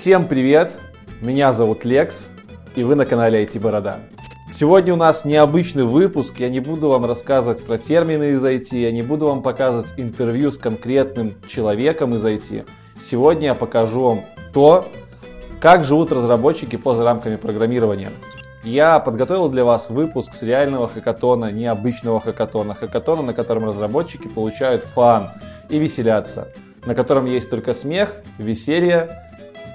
Всем привет! Меня зовут Лекс, и вы на канале IT Борода. Сегодня у нас необычный выпуск, я не буду вам рассказывать про термины из IT, я не буду вам показывать интервью с конкретным человеком из IT. Сегодня я покажу вам то, как живут разработчики поза рамками программирования. Я подготовил для вас выпуск с реального хакатона, необычного хакатона, хакатона, на котором разработчики получают фан и веселятся, на котором есть только смех, веселье,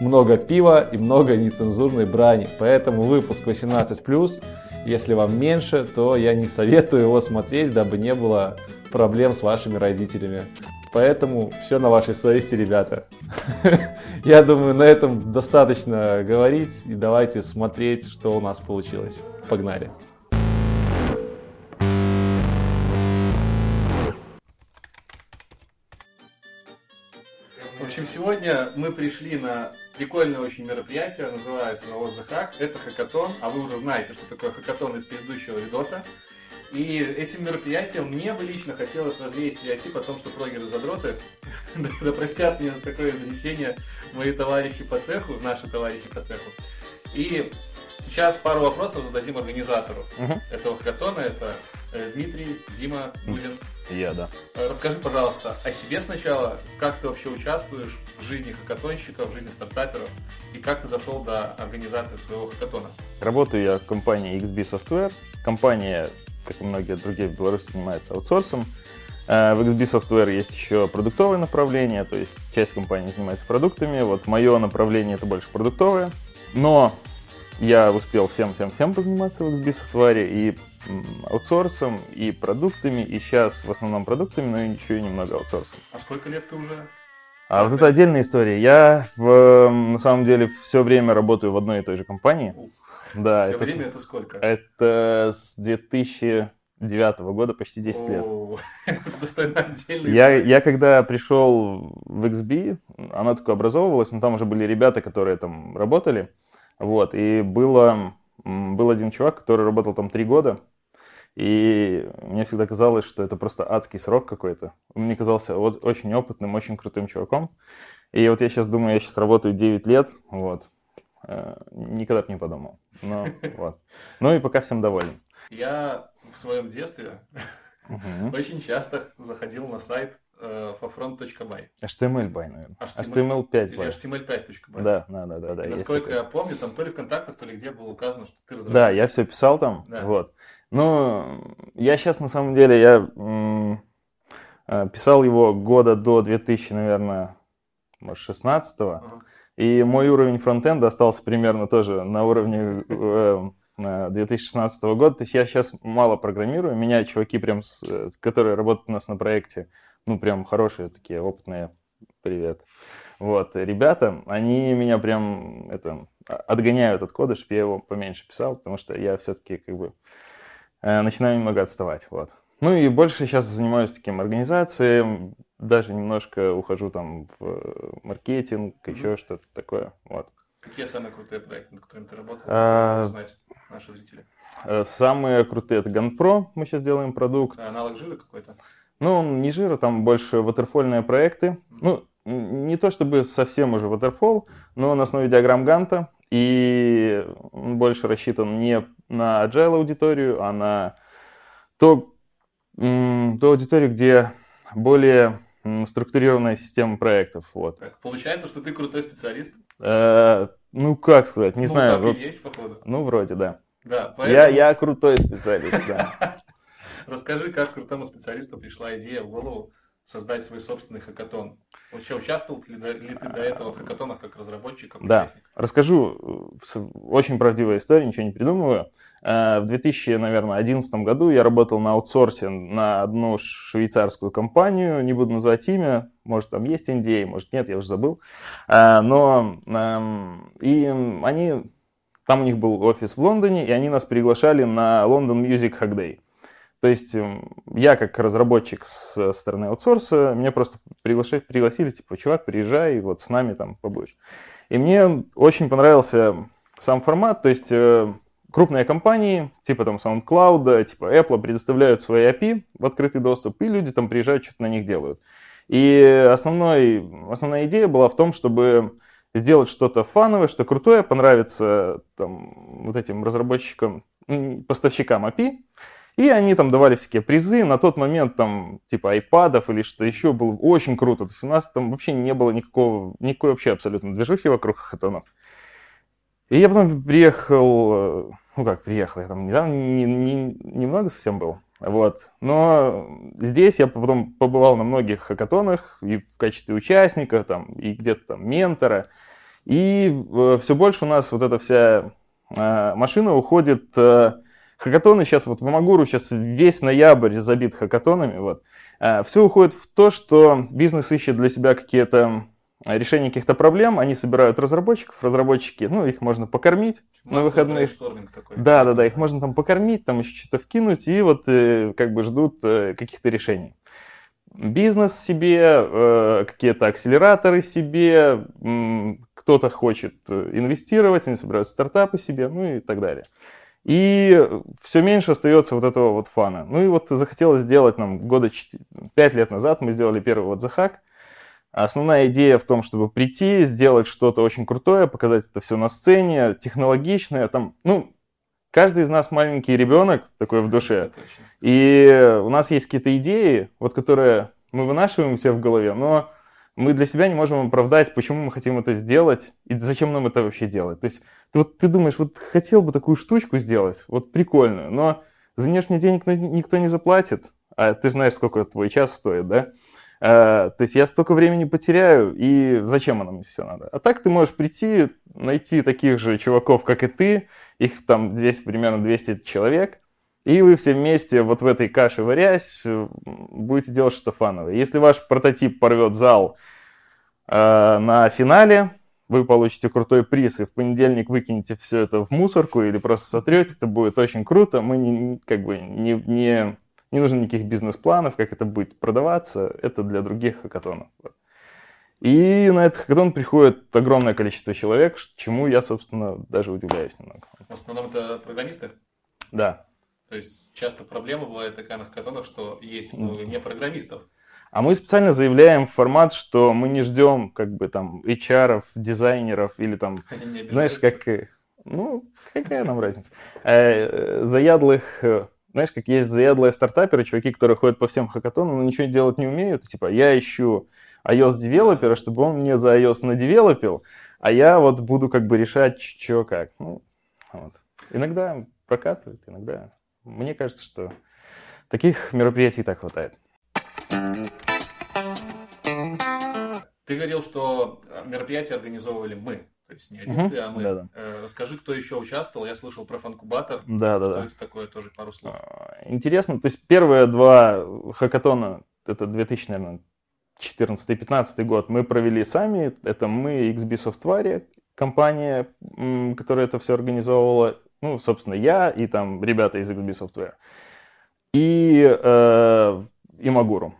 много пива и много нецензурной брани. Поэтому выпуск 18+, если вам меньше, то я не советую его смотреть, дабы не было проблем с вашими родителями. Поэтому все на вашей совести, ребята. Я думаю, на этом достаточно говорить. И давайте смотреть, что у нас получилось. Погнали. В общем, сегодня мы пришли на прикольное очень мероприятие, называется What the Hack. Это хакатон, а вы уже знаете, что такое хакатон из предыдущего видоса. И этим мероприятием мне бы лично хотелось развеять стереотип о том, что прогеры задроты. да простят меня за такое изречение мои товарищи по цеху, наши товарищи по цеху. И сейчас пару вопросов зададим организатору этого хакатона. Это э, Дмитрий, Дима, Гузин. Я, да. Э, Расскажи, пожалуйста, о себе сначала, как ты вообще участвуешь в жизни хакатонщиков, в жизни стартаперов, и как ты дошел до организации своего хакатона? Работаю я в компании XB Software. Компания, как и многие другие в Беларуси, занимается аутсорсом. Э, В XB Software есть еще продуктовое направление, то есть часть компании занимается продуктами. Вот мое направление это больше продуктовое. Но я успел всем-всем-всем позаниматься в XB Software и аутсорсом, и продуктами, и сейчас в основном продуктами, но еще и немного аутсорсом. А сколько лет ты уже? А вот это отдельная история. Я в, на самом деле все время работаю в одной и той же компании. Да, Все это, время это сколько? это с 2009 года, почти 10 лет. О, отдельной Я, я когда пришел в XB, она только образовывалась, но там уже были ребята, которые там работали. Вот, и было, был один чувак, который работал там три года. И мне всегда казалось, что это просто адский срок какой-то. Мне казался вот очень опытным, очень крутым чуваком. И вот я сейчас думаю, я сейчас работаю 9 лет, вот. Э, Никогда бы не подумал. Но, вот. Ну и пока всем доволен. Я в своем детстве Мгм. очень часто заходил на сайт fafront.by HTML бай, наверное. HTML HTML5 или бай. html5.by. Да, да, да, да, да. Насколько я помню, там то ли ВКонтактах, то ли где было указано, что ты разработчик. Да, я все писал там, Да. вот. Ну, я сейчас на самом деле, я э, писал его года до 2000, наверное, может, 16 Ага. и мой уровень фронтенда остался примерно тоже на уровне э, э, 2016 года. То есть я сейчас мало программирую, меня чуваки прям, с- э, которые работают у нас на проекте, ну, прям хорошие такие, опытные, привет. Вот, ребята, они меня прям это, отгоняют от кода, чтобы я его поменьше писал, потому что я все-таки как бы э, начинаю немного отставать, вот. Ну и больше сейчас занимаюсь таким организацией, даже немножко ухожу там в э, маркетинг, еще что-то такое, вот. Какие самые крутые проекты, над которыми ты работал? А, Чтобы Знать наши зрители. Э, Самые крутые это GunPro, мы сейчас делаем продукт. А Аналог жира какой-то? Ну, он не жира, там больше ватерфольные проекты. Ну, н- не то чтобы совсем уже waterfall, но на основе диаграмм Ганта. И он больше рассчитан не на agile аудиторию, а на то, ту аудиторию, где более структурированная система проектов. Вот. Так, получается, что ты крутой специалист? Э, ну, как сказать, не Ну, знаю. так и есть, походу. ну, вроде, да. Да, Я, поэтому я крутой специалист, да. расскажи, как крутому специалисту пришла идея в голову создать свой собственный хакатон. Вообще, участвовал ли, ли ты до этого в хакатонах как разработчик, как Да. участник? Расскажу, э, очень правдивая история, ничего не придумываю. Э, В 2011 году я работал на аутсорсе на одну швейцарскую компанию, не буду называть имя, может там есть NDA, может нет, я уже забыл. Э, Но эм, и они, там у них был офис в Лондоне, и они нас приглашали на London Music Hack Day. То есть эм, я как разработчик с стороны аутсорса, меня просто приглашали, пригласили, типа, чувак, приезжай, вот с нами там побудешь. И мне очень понравился сам формат, то есть э, крупные компании, типа там SoundCloud, типа Apple, предоставляют свои API в открытый доступ, и люди там приезжают, что-то на них делают. И основной, основная идея была в том, чтобы сделать что-то фановое, что крутое, понравится там, вот этим разработчикам, поставщикам API, и они там давали всякие призы. На тот момент там типа айпадов или что еще было очень круто. То есть у нас там вообще не было никакого, никакой вообще абсолютно движухи вокруг хакатонов. И я потом приехал, э, ну как приехал, я там недавно, не, не, немного совсем был. Вот. Но здесь я потом побывал на многих хакатонах и в качестве участника, там, и где-то там ментора. И э, все больше у нас вот эта вся э, машина уходит э, Хакатоны сейчас, вот в Амагуру сейчас весь ноябрь забит хакатонами. Вот. А, Все уходит в то, что бизнес ищет для себя какие-то а, решения каких-то проблем, они собирают разработчиков, разработчики, ну, их можно покормить Массовый на выходных. Такой. Да, да, да, их можно там покормить, там еще что-то вкинуть, и вот э, как бы ждут э, каких-то решений. Бизнес себе, э, какие-то акселераторы себе, кто-то хочет инвестировать, они собирают стартапы себе, ну и так далее. И все меньше остается вот этого вот фана. Ну и вот захотелось сделать нам года 4, 5 лет назад, мы сделали первый вот захак. Основная идея в том, чтобы прийти, сделать что-то очень крутое, показать это все на сцене, технологичное. Там, ну, каждый из нас маленький ребенок такой в душе. И у нас есть какие-то идеи, вот которые мы вынашиваем все в голове, но мы для себя не можем оправдать, почему мы хотим это сделать и зачем нам это вообще делать. То есть вот, ты думаешь, вот хотел бы такую штучку сделать, вот прикольную, но за нее мне денег никто не заплатит, а ты знаешь, сколько твой час стоит, да? А, то есть я столько времени потеряю, и зачем оно мне все надо? А так ты можешь прийти, найти таких же чуваков, как и ты, их там здесь примерно 200 человек, и вы все вместе вот в этой каше варясь будете делать что-то фановое. Если ваш прототип порвет зал э, на финале, вы получите крутой приз, и в понедельник выкинете все это в мусорку или просто сотрете, это будет очень круто. Мы не, как бы не, не, не нужно никаких бизнес-планов, как это будет продаваться. Это для других хакатонов. И на этот хакатон приходит огромное количество человек, чему я, собственно, даже удивляюсь немного. В основном это программисты? Да. То есть часто проблема бывает такая на хакатонах, что есть много не программистов. А мы специально заявляем формат, что мы не ждем как бы там HR, дизайнеров или там, знаешь, как, ну, какая нам разница, э, заядлых, э, знаешь, как есть заядлые стартаперы, чуваки, которые ходят по всем хакатонам, но ничего делать не умеют, типа, я ищу iOS-девелопера, чтобы он мне за iOS надевелопил, а я вот буду как бы решать, что как. Ну, вот. Иногда прокатывает, иногда мне кажется, что таких мероприятий и так хватает. Ты говорил, что мероприятия организовывали мы. То есть не один угу. ты, а мы. Да-да. Э, расскажи, кто еще участвовал. Я слышал про фанкубатор. Да, да, что да. это такое, тоже пару слов. А, интересно. То есть первые два хакатона, это 2000, наверное, 14-15 год, мы провели сами. Это мы, XB Software, компания, которая это все организовывала. Ну, собственно, я и там ребята из XB Software. И э, Имагуру.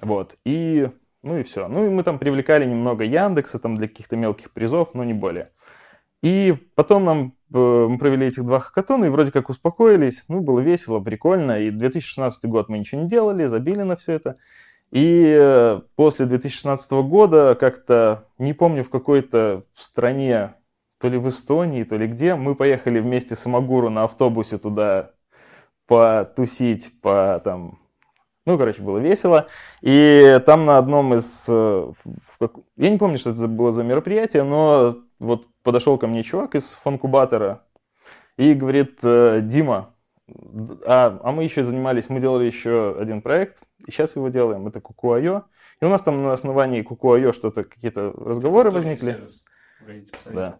Вот. И, ну и все. Ну и мы там привлекали немного Яндекса там для каких-то мелких призов, но не более. И потом нам э, мы провели этих два хакатона и вроде как успокоились. Ну, было весело, прикольно. И 2016 год мы ничего не делали, забили на все это. И э, после 2016 года как-то, не помню, в какой-то стране то ли в Эстонии, то ли где, мы поехали вместе с Амагуру на автобусе туда потусить, по там, ну, короче, было весело. И там на одном из, э, я не помню, что это было за мероприятие, но вот подошел ко мне чувак из фанкубатора и говорит, «Э, Дима, а, а мы еще занимались, мы делали еще один проект, и сейчас его делаем, это Кукуайо. И у нас там на основании Кукуайо что-то, какие-то разговоры возникли. Сервис. да.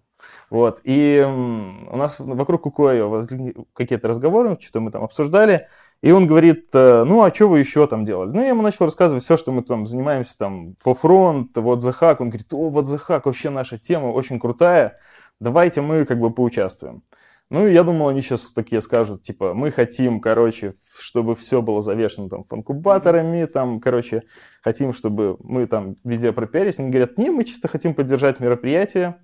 Вот. И у нас вокруг Кукуайо возникли какие-то разговоры, что-то мы там обсуждали. И он говорит, э, ну, а что вы еще там делали? Ну, я ему начал рассказывать все, что мы там занимаемся, там, фофронт, вот The Hack. Он говорит, о, вот The Hack, вообще наша тема очень крутая, давайте мы как бы поучаствуем. Ну, я думал, они сейчас такие скажут, типа, мы хотим, короче, чтобы все было завешено там фанкубаторами, там, короче, хотим, чтобы мы там везде пропиарились. Они говорят, не, мы чисто хотим поддержать мероприятие,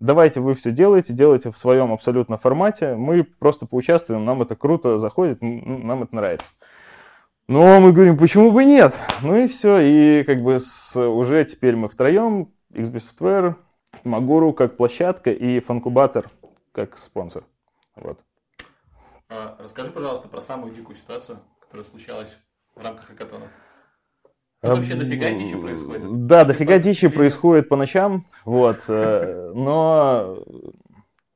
давайте вы все делаете, делайте в своем абсолютно формате, мы просто поучаствуем, нам это круто заходит, нам это нравится. Но мы говорим, почему бы нет? Ну и все, и как бы с, уже теперь мы втроем, XB Software, Магуру как площадка и Фанкубатор как спонсор. Вот. А, расскажи, пожалуйста, про самую дикую ситуацию, которая случалась в рамках хакатона. Это вообще дофига дичи происходит. Да, дофига дичи происходит по ночам, вот, э, но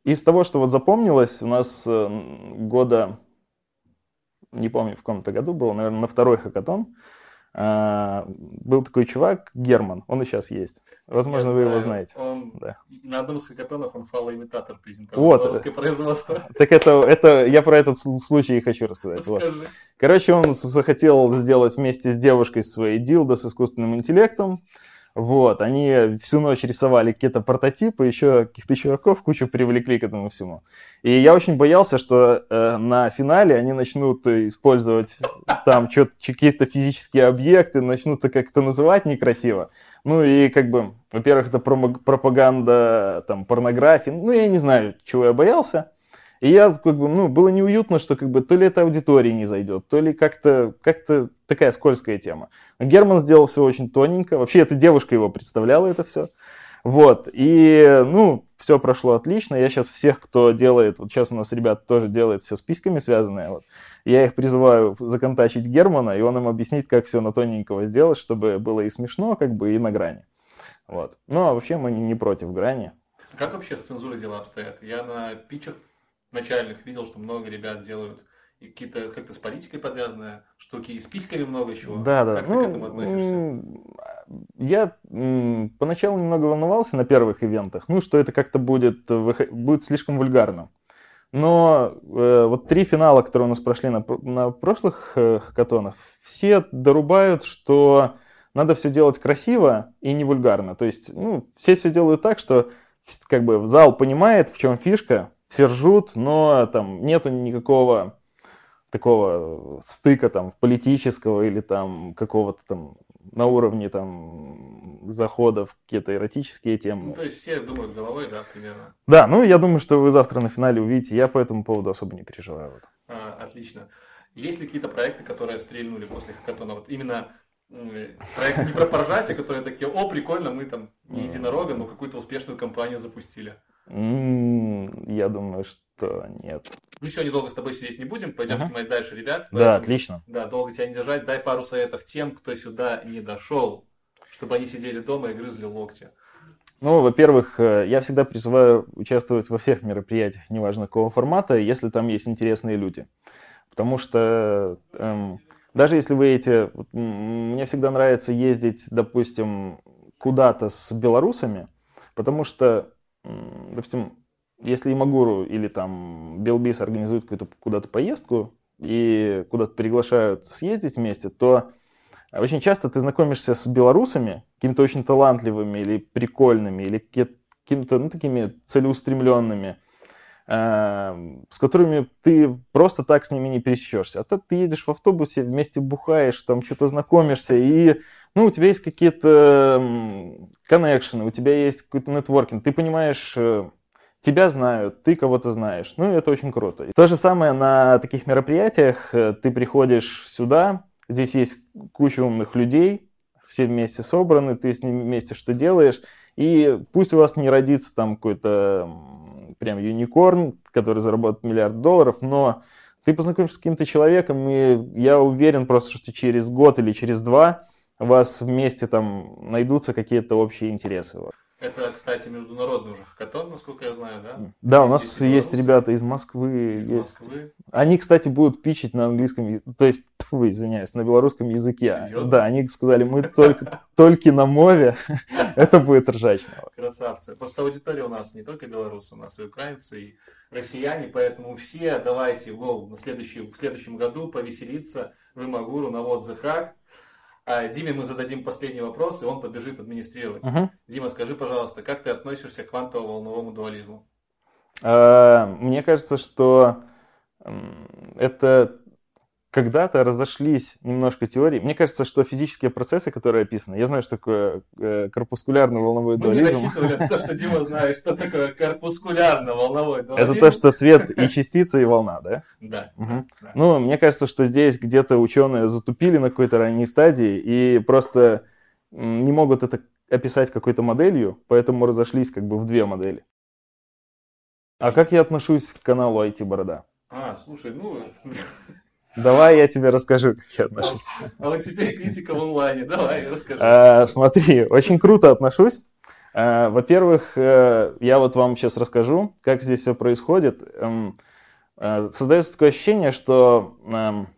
из того, что вот запомнилось, у нас э, года, не помню, в каком-то году было, наверное, на второй хакатон, был такой чувак, Герман, он и сейчас есть. Возможно, Я вы знаю, его знаете. Он, Да. На одном из хакатонов он фалоимитатор презентовал. Вот. Белорусское производство. Так это, это я про этот случай и хочу рассказать. Вот. Короче, он захотел сделать вместе с девушкой своей дилдо с искусственным интеллектом. Вот, они всю ночь рисовали какие-то прототипы, еще каких-то чуваков кучу привлекли к этому всему. И я очень боялся, что э, на финале они начнут использовать там какие-то физические объекты, начнут как-то называть некрасиво. Ну и как бы, во-первых, это пропаганда там порнографии. Ну я не знаю, чего я боялся. И я как бы, ну, было неуютно, что как бы то ли это аудитории не зайдет, то ли как-то как такая скользкая тема. Герман сделал все очень тоненько. Вообще, эта девушка его представляла это все. Вот. И, ну, все прошло отлично. Я сейчас всех, кто делает, вот сейчас у нас ребята тоже делают все с письками связанное, вот, я их призываю законтачить Германа, и он им объяснит, как все на тоненького сделать, чтобы было и смешно, как бы, и на грани. Вот. Ну, а вообще мы не против грани. Как вообще с цензурой дела обстоят? Я на питчах начальных видел, что много ребят делают и какие-то как-то с политикой подвязанные штуки, и с письками много чего. Да, да. Как ты Ну, к этому относишься? Я поначалу немного волновался на первых ивентах, ну, что это как-то будет, будет слишком вульгарно. Но э, вот три финала, которые у нас прошли на, на прошлых э, хакатонах, все дорубают, что надо все делать красиво и не вульгарно. То есть, ну, все все делают так, что как бы зал понимает, в чем фишка, все ржут, но там нету никакого такого стыка там политического или там какого-то там на уровне там заходов какие-то эротические Ну, темы. то есть все думают головой, да, примерно. Да, ну я думаю, что вы завтра на финале увидите. Я по этому поводу особо не переживаю. Вот. А, отлично. Есть ли какие-то проекты, которые стрельнули после хакатона? Вот именно проекты не про поржать, а которые такие, о, прикольно, мы там не единорога, но какую-то успешную компанию запустили. Я думаю, что нет. Ну все, недолго с тобой сидеть не будем, пойдем Ага. снимать дальше, ребят. Да, Поэтому- отлично. Да, долго тебя не держать. Дай пару советов тем, кто сюда не дошел, чтобы они сидели дома и грызли локти. Ну, во-первых, э, я всегда призываю участвовать во всех мероприятиях, неважно какого формата, если там есть интересные люди. Потому что эм, даже если вы эти... вот, Мне всегда нравится ездить, допустим, куда-то с белорусами, потому что, допустим, если Имагуру или там Белбис организуют какую-то куда-то поездку и куда-то приглашают съездить вместе, то очень часто ты знакомишься с белорусами, какими-то очень талантливыми или прикольными, или какими-то, ну, такими целеустремленными, э, с которыми ты просто так с ними не пересечешься. А то ты едешь в автобусе, вместе бухаешь, там что-то знакомишься, и ну, у тебя есть какие-то коннекшены, у тебя есть какой-то нетворкинг, ты понимаешь, э, тебя знают, ты кого-то знаешь. Ну, это очень круто. И то же самое на таких мероприятиях. э, Ты приходишь сюда, здесь есть куча умных людей, все вместе собраны, ты с ними вместе что делаешь. И пусть у вас не родится там какой-то прям юникорн, который заработает миллиард долларов, но ты познакомишься с каким-то человеком, и я уверен просто, что через год или через два у вас вместе там найдутся какие-то общие интересы. Это, кстати, международный уже хакатон, насколько я знаю, да? Да, у нас есть есть ребята из Москвы, Из есть. Москвы. Они, кстати, будут пичить на английском, то есть, тьфу, извиняюсь, на белорусском языке. Серьезно? Да, они сказали, мы только, только на мове, это будет ржачно. Красавцы. Просто аудитория у нас не только белорусы, у нас и украинцы, и россияне, поэтому все давайте гол на следующий, в следующем году повеселиться в Имагуру на вот the Hack. А Диме мы зададим последний вопрос, и он побежит администрировать. Мгм. Дима, скажи, пожалуйста, как ты относишься к квантово-волновому дуализму? А, Мне кажется, что это когда-то разошлись немножко теории. Мне кажется, что физические процессы, которые описаны, я знаю, что такое э, корпускулярно-волновой Мы не дуализм. на то, что Дима знает, что такое корпускулярно-волновой Это дуализм. то, что свет и частица, и волна, да? Да. Мгм. да. Ну, мне кажется, что здесь где-то ученые затупили на какой-то ранней стадии и просто не могут это описать какой-то моделью, поэтому разошлись как бы в две модели. А как я отношусь к каналу IT Борода? А, слушай, ну... Давай я тебе расскажу, как я отношусь. А вот теперь критика в онлайне, давай, расскажи. А, смотри, очень круто отношусь. А, во-первых, э, я вот вам сейчас расскажу, как здесь все происходит. Эм, э, создается такое ощущение, что эм,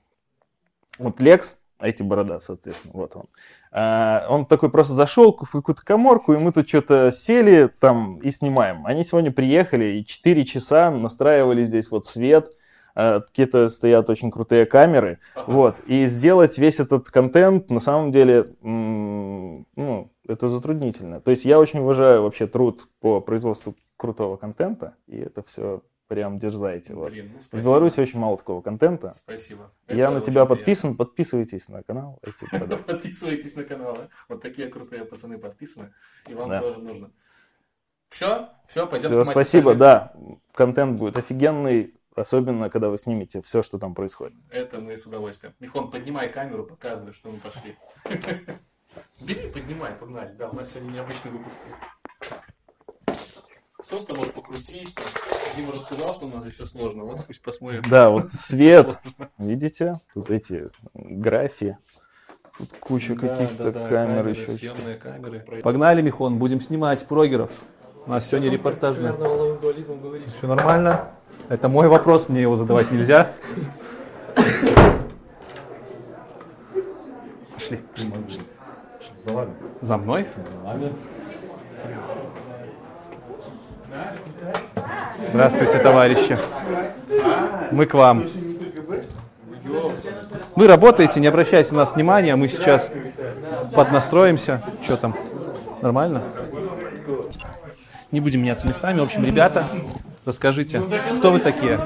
вот Лекс, IT Борода, соответственно, вот он, э, он такой просто зашел в какую-то коморку, и мы тут что-то сели там и снимаем. Они сегодня приехали и 4 часа настраивали здесь вот свет, Э, какие-то стоят очень крутые камеры, вот, и сделать весь этот контент, на самом деле, ну, это затруднительно. То есть я очень уважаю вообще труд по производству крутого контента, и это все прям дерзайте. Вот. Блин, ну, в Беларуси очень мало такого контента. Спасибо. Я это на тебя подписан, подписывайтесь на канал. Подписывайтесь на канал, Вот такие крутые пацаны подписаны, и вам тоже нужно. Все, все, пойдем Все, спасибо, да. Контент будет офигенный. Особенно, когда вы снимете все, что там происходит. Это мы с удовольствием. Михон, поднимай камеру, показывай, что мы пошли. Бери, поднимай, погнали. Да, у нас сегодня необычный выпуск. Просто, может, покрутись. Дима рассказал, что у нас здесь все сложно. Вот пусть посмотрим. Да, вот свет. Видите? Тут эти графии. Тут куча да, каких-то да, да, камер камеры, еще. Съемные камеры. Погнали, Михон, будем снимать прогеров. У нас сегодня репортажное. Все нормально? Это мой вопрос, мне его задавать нельзя. Пошли. Пошли. За вами. За мной? За вами. Здравствуйте, товарищи. Мы к вам. Вы работаете, не обращайте на нас внимания, мы сейчас поднастроимся. Что там? Нормально? Не будем меняться местами. В общем, ребята, Расскажите, кто вы такие?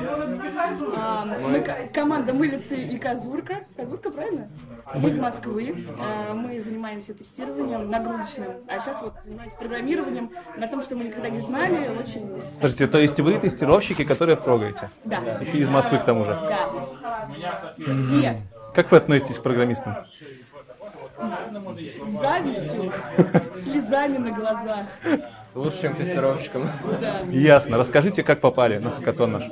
А, мы команда Мылицы и Казурка. Казурка, правильно? Мы из Москвы. А, мы занимаемся тестированием нагрузочным. А сейчас вот занимаемся программированием на том, что мы никогда не знали. Очень... Подождите, то есть вы тестировщики, которые трогаете? Да. Еще из Москвы к тому же? Да. Все. Как вы относитесь к программистам? С завистью, слезами на глазах. Лучше, чем тестировщиком. Да. Ясно. Расскажите, как попали на хакатон наш?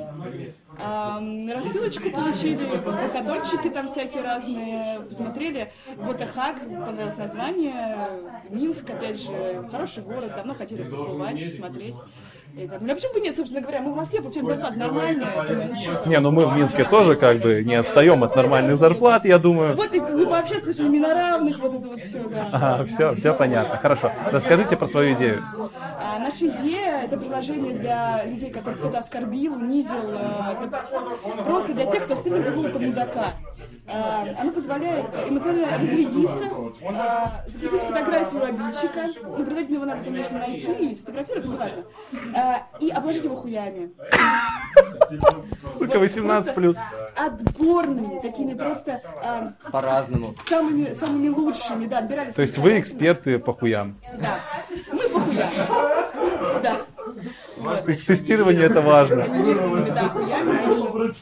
рассылочку получили, хакатончики там всякие разные, посмотрели. Вот и хак, понравилось название. Минск, опять же, хороший город, давно хотели побывать, посмотреть. Как, ну, почему бы нет, собственно говоря, мы в Москве получаем зарплату нормальную. Не, ну мы в Минске тоже как бы не отстаем от нормальных зарплат, я думаю. Вот и ну, пообщаться с людьми на равных, вот это вот все, да. Ага, все, все понятно, хорошо. Расскажите про свою идею. А, наша идея – это приложение для людей, которых кто-то оскорбил, унизил, а, просто для тех, кто встретил какого-то мудака. А, оно позволяет эмоционально разрядиться, а, запустить фотографию обидчика, ну, предварительно его надо, конечно, найти и сфотографировать, ну, важно, а, и обложить его хуями. Сука, 18 плюс. Отборными, такими просто... По-разному. Самыми, самыми лучшими, да, отбирали. То есть вы эксперты по хуям? Да, мы по хуям. Да. Тестирование это важно.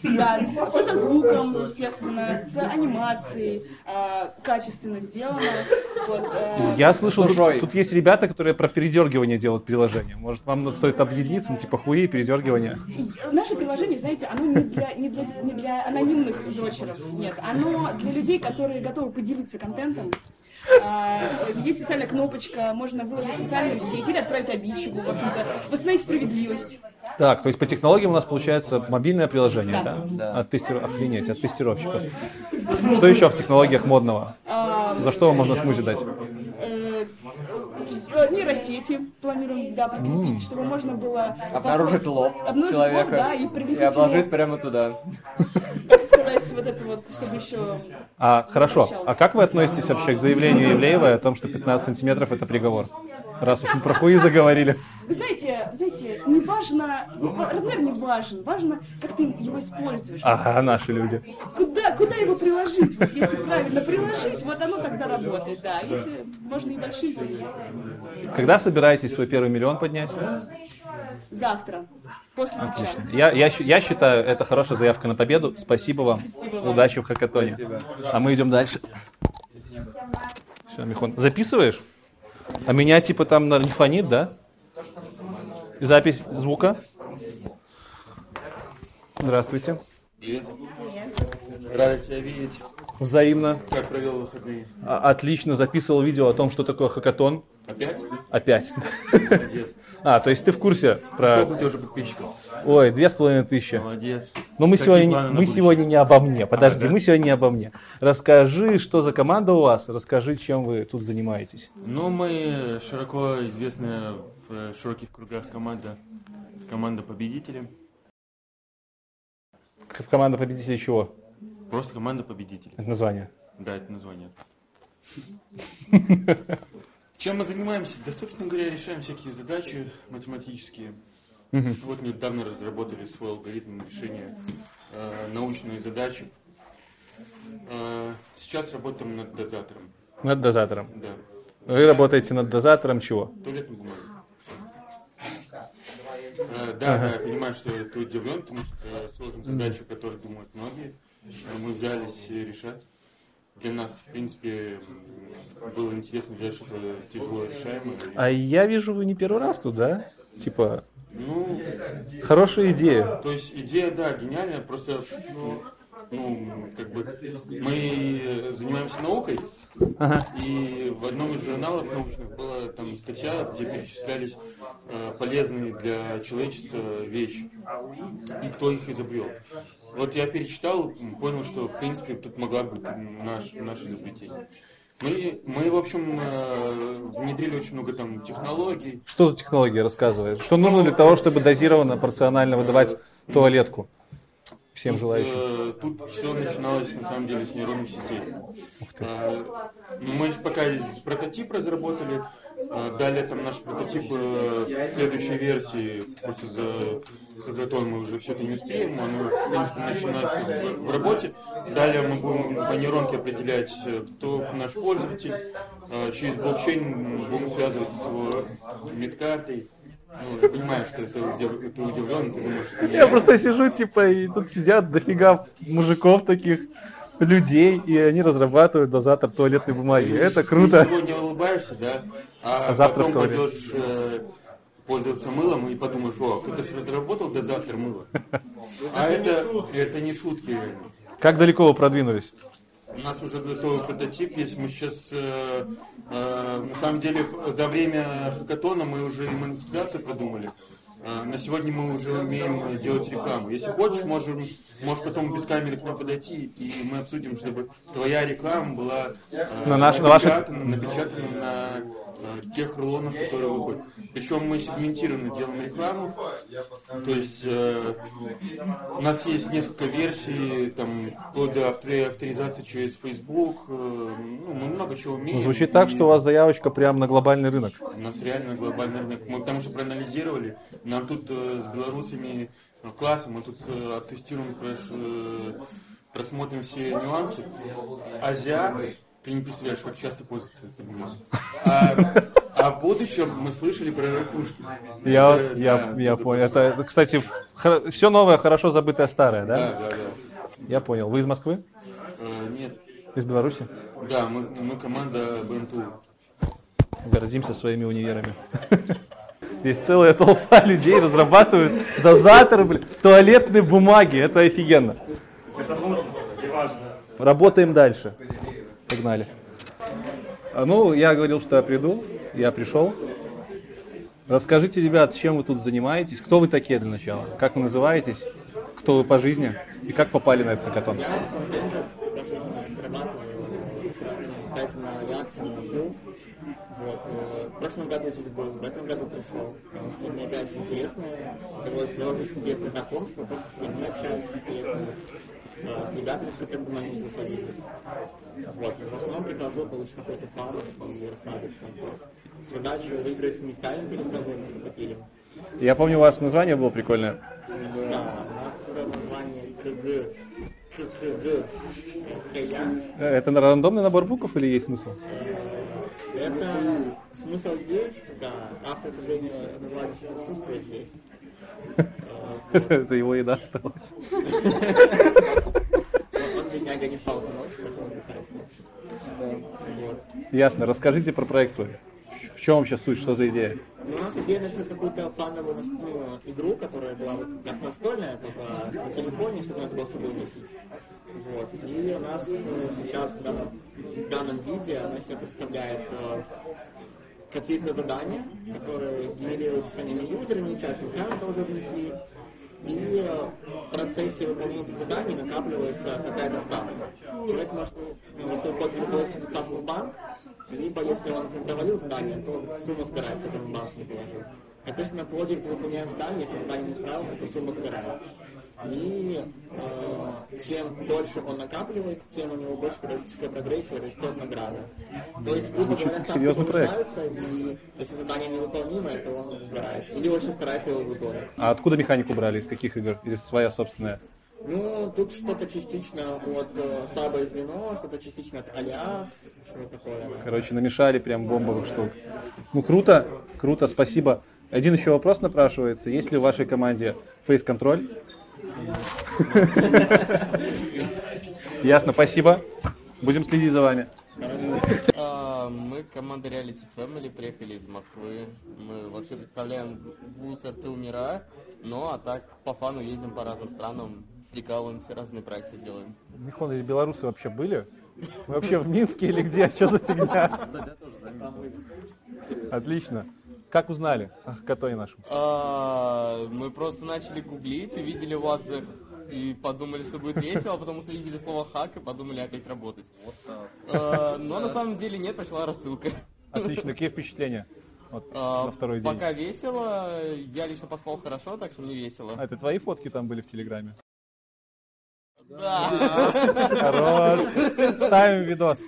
Да, все со звуком, естественно, с анимацией, а, качественно сделано. Э, Я слышал, тут, тут есть ребята, которые про передергивание делают приложение. Может, вам стоит объединиться, ну, типа хуи и передергивание? Наше приложение, знаете, оно не для, не для, не для анонимных дрочеров, нет. Оно для людей, которые готовы поделиться контентом, есть специальная кнопочка, можно выложить в социальную сеть или отправить обидчику, в общем-то, восстановить справедливость. Так, то есть по технологиям у нас получается мобильное приложение, да? да? да. От тестир... Охренеть, от тестировщиков. Что еще в технологиях модного? А, За что можно смузи дать? Нейросети планируем, да, прикрепить, mm. чтобы можно было... Обнаружить лоб обнаружить человека лоб, да, и, и обложить его. прямо туда. сказать, вот это вот, чтобы еще... А, хорошо. А как вы относитесь вообще к заявлению Евлеева о том, что 15 сантиметров это приговор? Раз уж мы про хуи заговорили. Вы знаете, знаете, не важно, размер не важен, важно, как ты его используешь. Ага, наши люди. Куда, куда его приложить? Вот если правильно приложить, вот оно тогда работает, да. Если можно и большие, то. Когда собираетесь свой первый миллион поднять? Завтра. После Отлично. Я, я, я считаю, это хорошая заявка на победу. Спасибо вам. Спасибо вам. Удачи в хакатоне. Спасибо. А мы идем дальше. Все, Михон, записываешь? А меня типа там на фонит, да? Запись звука. Здравствуйте. Привет. Рад тебя видеть. Взаимно. Как провел выходные? А, отлично, записывал видео о том, что такое хакатон. Опять? Опять. Молодец. А, то есть ты в курсе про... Сколько у тебя уже подписчиков? Ой, две с половиной тысячи. Молодец. Но мы Какие сегодня, мы сегодня не обо мне. Подожди, А, да? мы сегодня не обо мне. Расскажи, что за команда у вас, расскажи, чем вы тут занимаетесь. Ну, мы широко известная в э, широких кругах команда, команда победителей. Команда победителей чего? Просто команда победителей. Это название. Да, это название. Чем мы занимаемся? Да, собственно говоря, решаем всякие задачи математические. Мгм. Вот недавно разработали свой алгоритм решения э, научной задачи. Э, сейчас работаем над дозатором. Над дозатором. Да. Вы работаете над дозатором чего? Туалетной бумаги. Э, Да, да, я понимаю, что ты удивлен, потому что э, сложная задача, о которой думают многие. Мы взялись решать. Для нас, в принципе, было интересно взять что-то тяжело решаемое. А я вижу, вы не первый раз тут, да? Типа, Ну, хорошая идея. то есть идея, да, гениальная, просто, ну, ну, как бы, мы занимаемся наукой, Ага. И в одном из журналов научных была там статья, где перечислялись э, полезные для человечества вещи и кто их изобрел. Вот я перечитал, понял, что в принципе тут могла быть наш, наше изобретение. Мы, мы, в общем, э, внедрили очень много там технологий. Что за технология рассказывает? Что нужно для того, чтобы дозированно, порционально выдавать туалетку всем Тут, желающим? э, Тут все начиналось на самом деле с нейронных сетей. Э, ну, Мы пока прототип разработали, э, далее там наш прототип э, следующей версии, просто за хакатон мы уже все это не успеем, оно начинается в, работе. Далее мы будем по нейронке определять, э, кто наш пользователь, Э, через блокчейн будем связывать с его медкартой. Ну, я понимаю, что это, удив- ты удивлен, ты думаешь, что Я просто сижу, типа, и тут сидят дофига мужиков таких, людей, и они разрабатывают дозатор туалетной бумаги. Это Ты круто. сегодня улыбаешься, да? А, А завтра потом пойдешь э, пользоваться мылом и подумаешь, о, кто-то же разработал дозатор мыла. А это, это не шутки. Как далеко вы продвинулись? У нас уже готовый прототип есть. Мы сейчас, э, э, на самом деле, за время хакатона мы уже и монетизацию продумали. Э, на сегодня мы уже умеем делать рекламу. Если хочешь, можем, можешь потом без камеры к нам подойти, и мы обсудим, чтобы твоя реклама была э, На наш- на вашей- напечатана, напечатана на тех рулонах, которые выходят. Причем мы сегментированно делаем рекламу. То есть э, у нас есть несколько версий, там, вплоть до авто- авторизации через Facebook. э, ну, мы много чего умеем. Ну, Звучит так, И что у вас заявочка прям на глобальный рынок. У нас реально глобальный рынок. Мы потому что проанализировали, нам тут э, с белорусами э, классно, мы тут э, оттестируем, э, просмотрим все нюансы. Азиаты, ты не представляешь, как часто пользуются этим. А, а в будущем мы слышали про ракушки. Я, Это, я, да, я это понял. Это, кстати, все новое, хорошо забытое старое, Да, да? да, да. Я понял. Вы из Москвы? Э, Нет. Из Беларуси? Да, мы, мы команда БНТУ. Гордимся своими универами. Здесь целая толпа людей разрабатывают дозаторы, блин, туалетной бумаги. Это офигенно. Это нужно и важно. Работаем дальше. Погнали. А, Ну, я говорил, что я приду. Я пришел. Расскажите, ребят, чем вы тут занимаетесь? Кто вы такие для начала? Как вы называетесь? Кто вы по жизни? И как попали на этот хакатон? Вот. э, В прошлом году здесь был, в этом году пришел, потому что мне опять интересно, завелось много интересных знакомств, просто общаюсь интересно, э, с ребятами, с которыми моими специалистов. Вот. В основном прихожу, получить какой-то фан и расслабиться. Вот. Задачу выиграть не ставим перед собой, мы закопили. Я помню, у вас название было прикольное. Да, у нас название КГ, ККГ, это. Э, рандомный набор букв или есть смысл? Это смысл есть, да. Автор, к сожалению, название отсутствует здесь. Это его еда осталась. Ясно. Расскажите про проект свой. В чем вообще суть, что за идея? Ну, у нас идея написать какую-то фановую ну, игру, которая была вот как настольная, только на телефоне, чтобы надо было с собой носить. Вот. И у нас э, сейчас в данном, в данном виде она себя представляет э, какие-то задания, которые генерируются самими юзерами, часть сами тоже внесли. И э, в процессе выполнения этих заданий накапливается какая-то ставка. Человек может, если он хочет получить ставку в банк, либо если он провалил задание, то сумма сбирает, которую в банк не положил. Соответственно, пользователь выполняет задание, если задание не справился, то сумма сбирает. И э, чем дольше он накапливает, тем у него больше периодическая прогрессия растет награда. То есть, грубо говоря, серьезный проект. и если задание невыполнимое, то он сбирает. Или очень старается его выполнить. А откуда механику брали? Из каких игр? Или своя собственная? Ну, тут что-то частично от э, слабое звено, что-то частично от алиас, что такое. Короче, намешали прям бомбовых штук. Ну, круто, круто, спасибо. Один еще вопрос напрашивается. Есть ли в вашей команде фейс-контроль? Ясно, спасибо. Будем следить за вами. А, мы команда Reality Family приехали из Москвы. Мы вообще представляем вуз РТУ Мира, ну а так по фану ездим по разным странам, прикалываемся, разные проекты делаем. Михон, здесь белорусы вообще были? Вы вообще в Минске или где? Что за фигня? Отлично. Как узнали о хакатоне нашем? А, мы просто начали гуглить, увидели в отзывах и подумали, что будет весело, а потом увидели слово хак и подумали опять работать. А, но на самом деле нет, пошла рассылка. Отлично. Какие впечатления? Вот, А, на второй день. Пока весело, я лично поспал хорошо, так что мне весело. А это твои фотки там были в Телеграме? Да. Хорош. Ставим видос.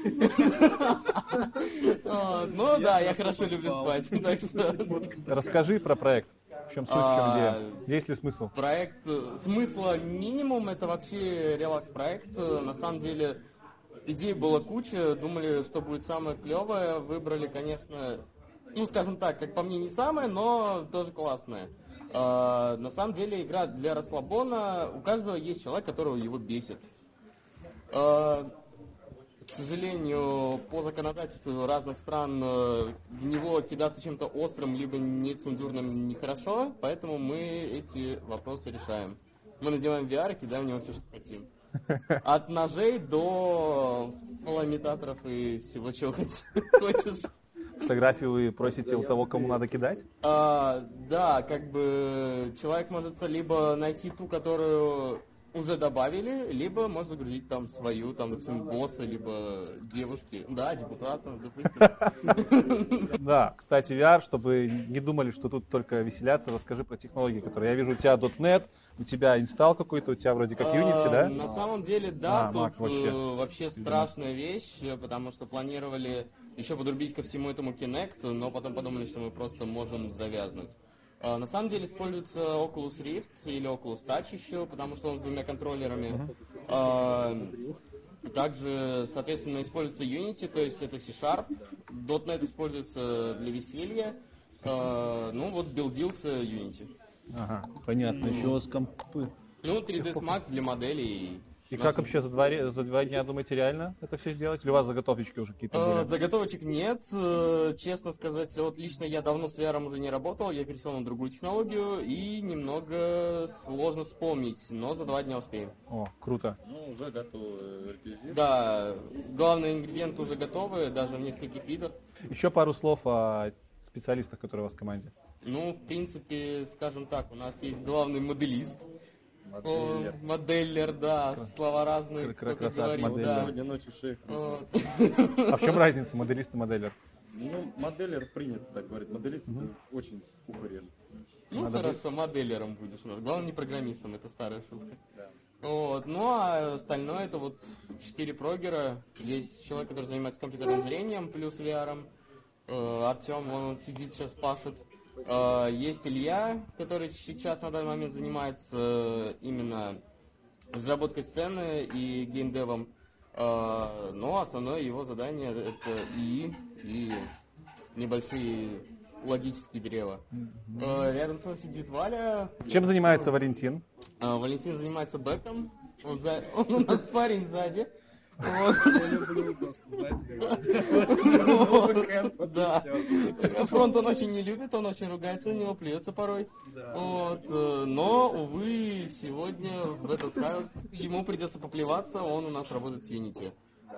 А, Ну да, я хорошо люблю спать. Расскажи про проект. В чем суть, в чем А, идея? Есть ли смысл? Проект э, смысла минимум, это вообще релакс-проект. Э, На самом деле идей было куча, думали, что будет самое клевое, выбрали, конечно, ну, скажем так, как по мне, не самое, но тоже классное. А, На самом деле игра для расслабона, у каждого есть человек, которого его бесит. А, К сожалению, по законодательству разных стран э, в него кидаться чем-то острым либо нецензурным нехорошо, поэтому мы эти вопросы решаем. Мы надеваем VR и кидаем в него все, что хотим. От ножей до фалоимитаторов и всего, чего хочешь. Фотографию вы просите у того, кому надо кидать? А, да, как бы человек может либо найти ту, которую уже добавили, либо может загрузить там свою, там, допустим, босса, либо девушки. Да, депутата, допустим. Да, кстати, VR, чтобы не думали, что тут только веселяться, расскажи про технологии, которые... Я вижу, у тебя .NET, у тебя инсталл какой-то, у тебя вроде как Unity, А, да? На самом деле, да, А, тут вообще. э, страшная вещь, э, потому что планировали еще подрубить ко всему этому Kinect, но потом подумали, что мы просто можем завязнуть. А, На самом деле используется Oculus Rift или Oculus Touch еще, потому что он с двумя контроллерами. А, Также, соответственно, используется Unity, то есть это C-Sharp. .NET используется для веселья. А, Ну вот билдился Unity. Ага, понятно. Еще у вас компы. Ну, 3ds Max для моделей. И как вообще за два, за два дня думаете реально это все сделать? Или у вас заготовочки уже какие-то Э, были? Заготовочек нет. Э, Честно сказать, вот лично я давно с VR уже не работал, я перешел на другую технологию и немного сложно вспомнить, но за два дня успеем. О, круто. Ну, уже готовы реквизиты. Да, главные ингредиенты уже готовы, даже в нескольких видах. Еще пару слов о специалистах, которые у вас в команде. Ну, в принципе, скажем так, у нас есть главный моделист. Моделлер. О, Моделлер, да, слова разные, Кра- говорит, моделлер. да. Сегодня ночью шейх. А в чем разница моделист и моделлер? Ну, моделлер принято так говорить. Моделист это очень ухо режет. Ну Надо хорошо, моделером будешь у нас. Главное не программистом, это старая шутка. Да. Вот, ну а остальное это вот четыре прогера. Есть человек, который занимается компьютерным зрением плюс VR. Э, Артем, он, он сидит сейчас пашет. Э, Есть Илья, который сейчас на данный момент занимается э, именно разработкой сцены и геймдевом. Э, Но основное его задание это и и небольшие логические древа. Э, Рядом с ним сидит Валя. Чем занимается Валентин? А, Валентин занимается бэком. Он, за- он у нас парень сзади. Вот. Да. Фронт он очень не любит, он очень ругается, на него плюется порой. Вот. Э, но, увы, сегодня в этот ему придется поплеваться, он у нас работает в Unity.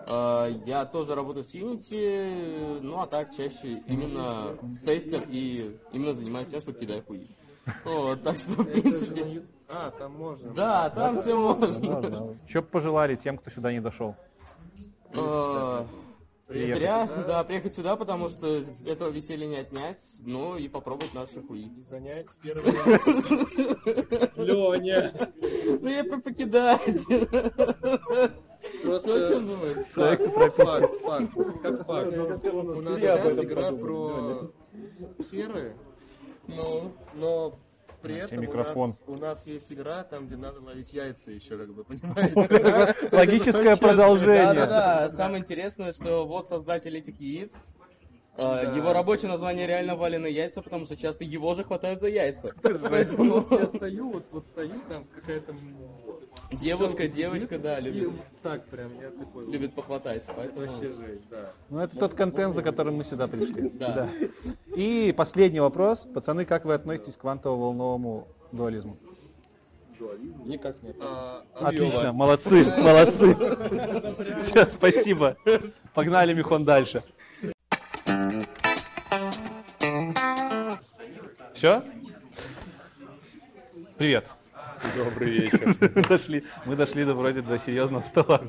Э, я тоже работаю в Unity, ну а так чаще именно тестер и именно занимаюсь тем, что кидаю хуи. Вот, так что, в принципе... А, там можно. Да, там все можно. Что пожелали тем, кто сюда не дошел? Э, зря, да, приехать сюда, потому что этого веселья не отнять, ну и попробовать наши хуи. Занять первое. Леня! Ну я про покидать. Просто Что думаешь? Проект прописка. факт, факт, как факт. У нас сейчас игра про херы, Ну, но при этом у микрофон. нас, у нас есть игра, там, где надо ловить яйца еще, как бы, понимаете? Логическое продолжение. Да-да-да, самое интересное, что вот создатель этих яиц, э, его рабочее название реально валеные яйца, потому что часто его же хватают за яйца. Поэтому Я стою, вот, вот стою, там какая-то Девушка, девочка, да, любит, так прям, я такой, любит похватать. Поэтому... вообще жесть, да. Ну, это тот контент, за которым мы сюда пришли. Да. И последний вопрос. Пацаны, как вы относитесь к квантово-волновому дуализму? Никак нет. Отлично, молодцы, молодцы. Все, спасибо. Погнали, Михон, дальше. Все? Привет. Добрый вечер. Мы дошли, мы дошли до, вроде до серьезного стола.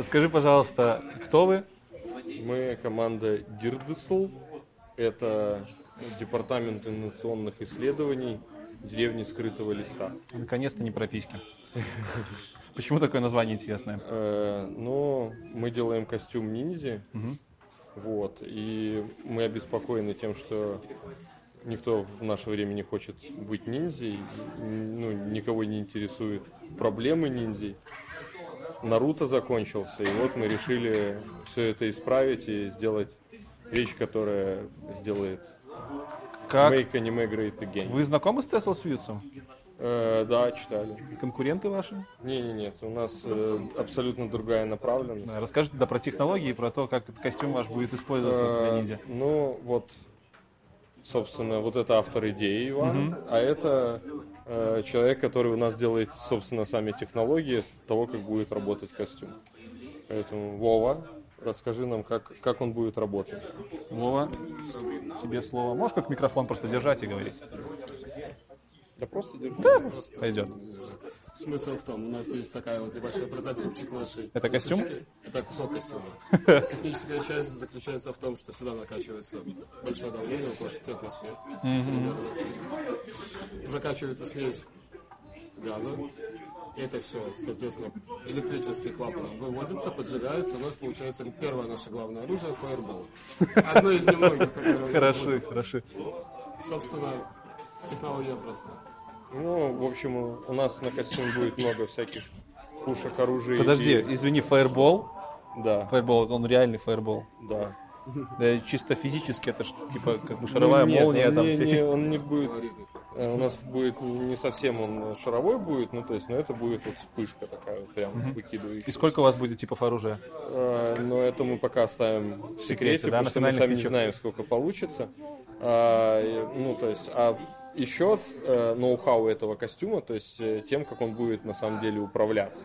Скажи, пожалуйста, кто вы? Мы команда Дирдесл. Это департамент инновационных исследований деревни скрытого листа. Наконец-то не прописки. Почему такое название интересное? Э, Ну, мы делаем костюм ниндзя. Вот. И мы обеспокоены тем, что никто в наше время не хочет быть ниндзей. Ну, никого не интересуют проблемы ниндзей. Наруто закончился, и вот мы решили все это исправить и сделать вещь, которая сделает Как? Make Anime Great Again. Вы знакомы с Тесла Свьюсом? Э, да, читали. Конкуренты ваши? Не, не, нет, у нас э, абсолютно другая направленность. Да, Расскажите тогда про технологии, про то, как этот костюм ваш будет использоваться для Э, ниндзя. Ну, вот, собственно, вот это автор идеи Иван, а это э, человек, который у нас делает, собственно, сами технологии того, как будет работать костюм. Поэтому, Вова, расскажи нам, как, как он будет работать. Вова, тебе слово. Можешь как микрофон просто держать и говорить? Да просто держи. Пойдет. Смысл в том, у нас есть такая вот небольшой прототипчик нашей. Это костюм? Это кусок костюма. Техническая часть заключается в том, что сюда накачивается большое давление, около 6 атмосфер. Закачивается смесь газа. Это все, соответственно, электрический клапан выводится, поджигается. У нас получается первое наше главное оружие — фаербол. Одно из немногих, которое... Хорошо, хорошо. Собственно, технология проста. Ну, в общем, у- нас на костюме будет много всяких пушек, оружия. Подожди, и- извини, фаербол? Да, Фаербол, он реальный фаербол. да. Да, чисто физически это ж, типа как бы шаровая Ну, нет, молния он там не, все не- он не будет. э, У нас будет не совсем он шаровой будет, ну то есть, но это будет вот вспышка такая вот прям выкидывающая. И сколько у вас будет типов оружия? Э, Но это мы пока оставим в секрете, секрете, да, потому что мы сами не фичах. знаем, сколько получится. А, ну, то есть, а еще э, ноу-хау этого костюма, то есть э, тем, как он будет на самом деле управляться.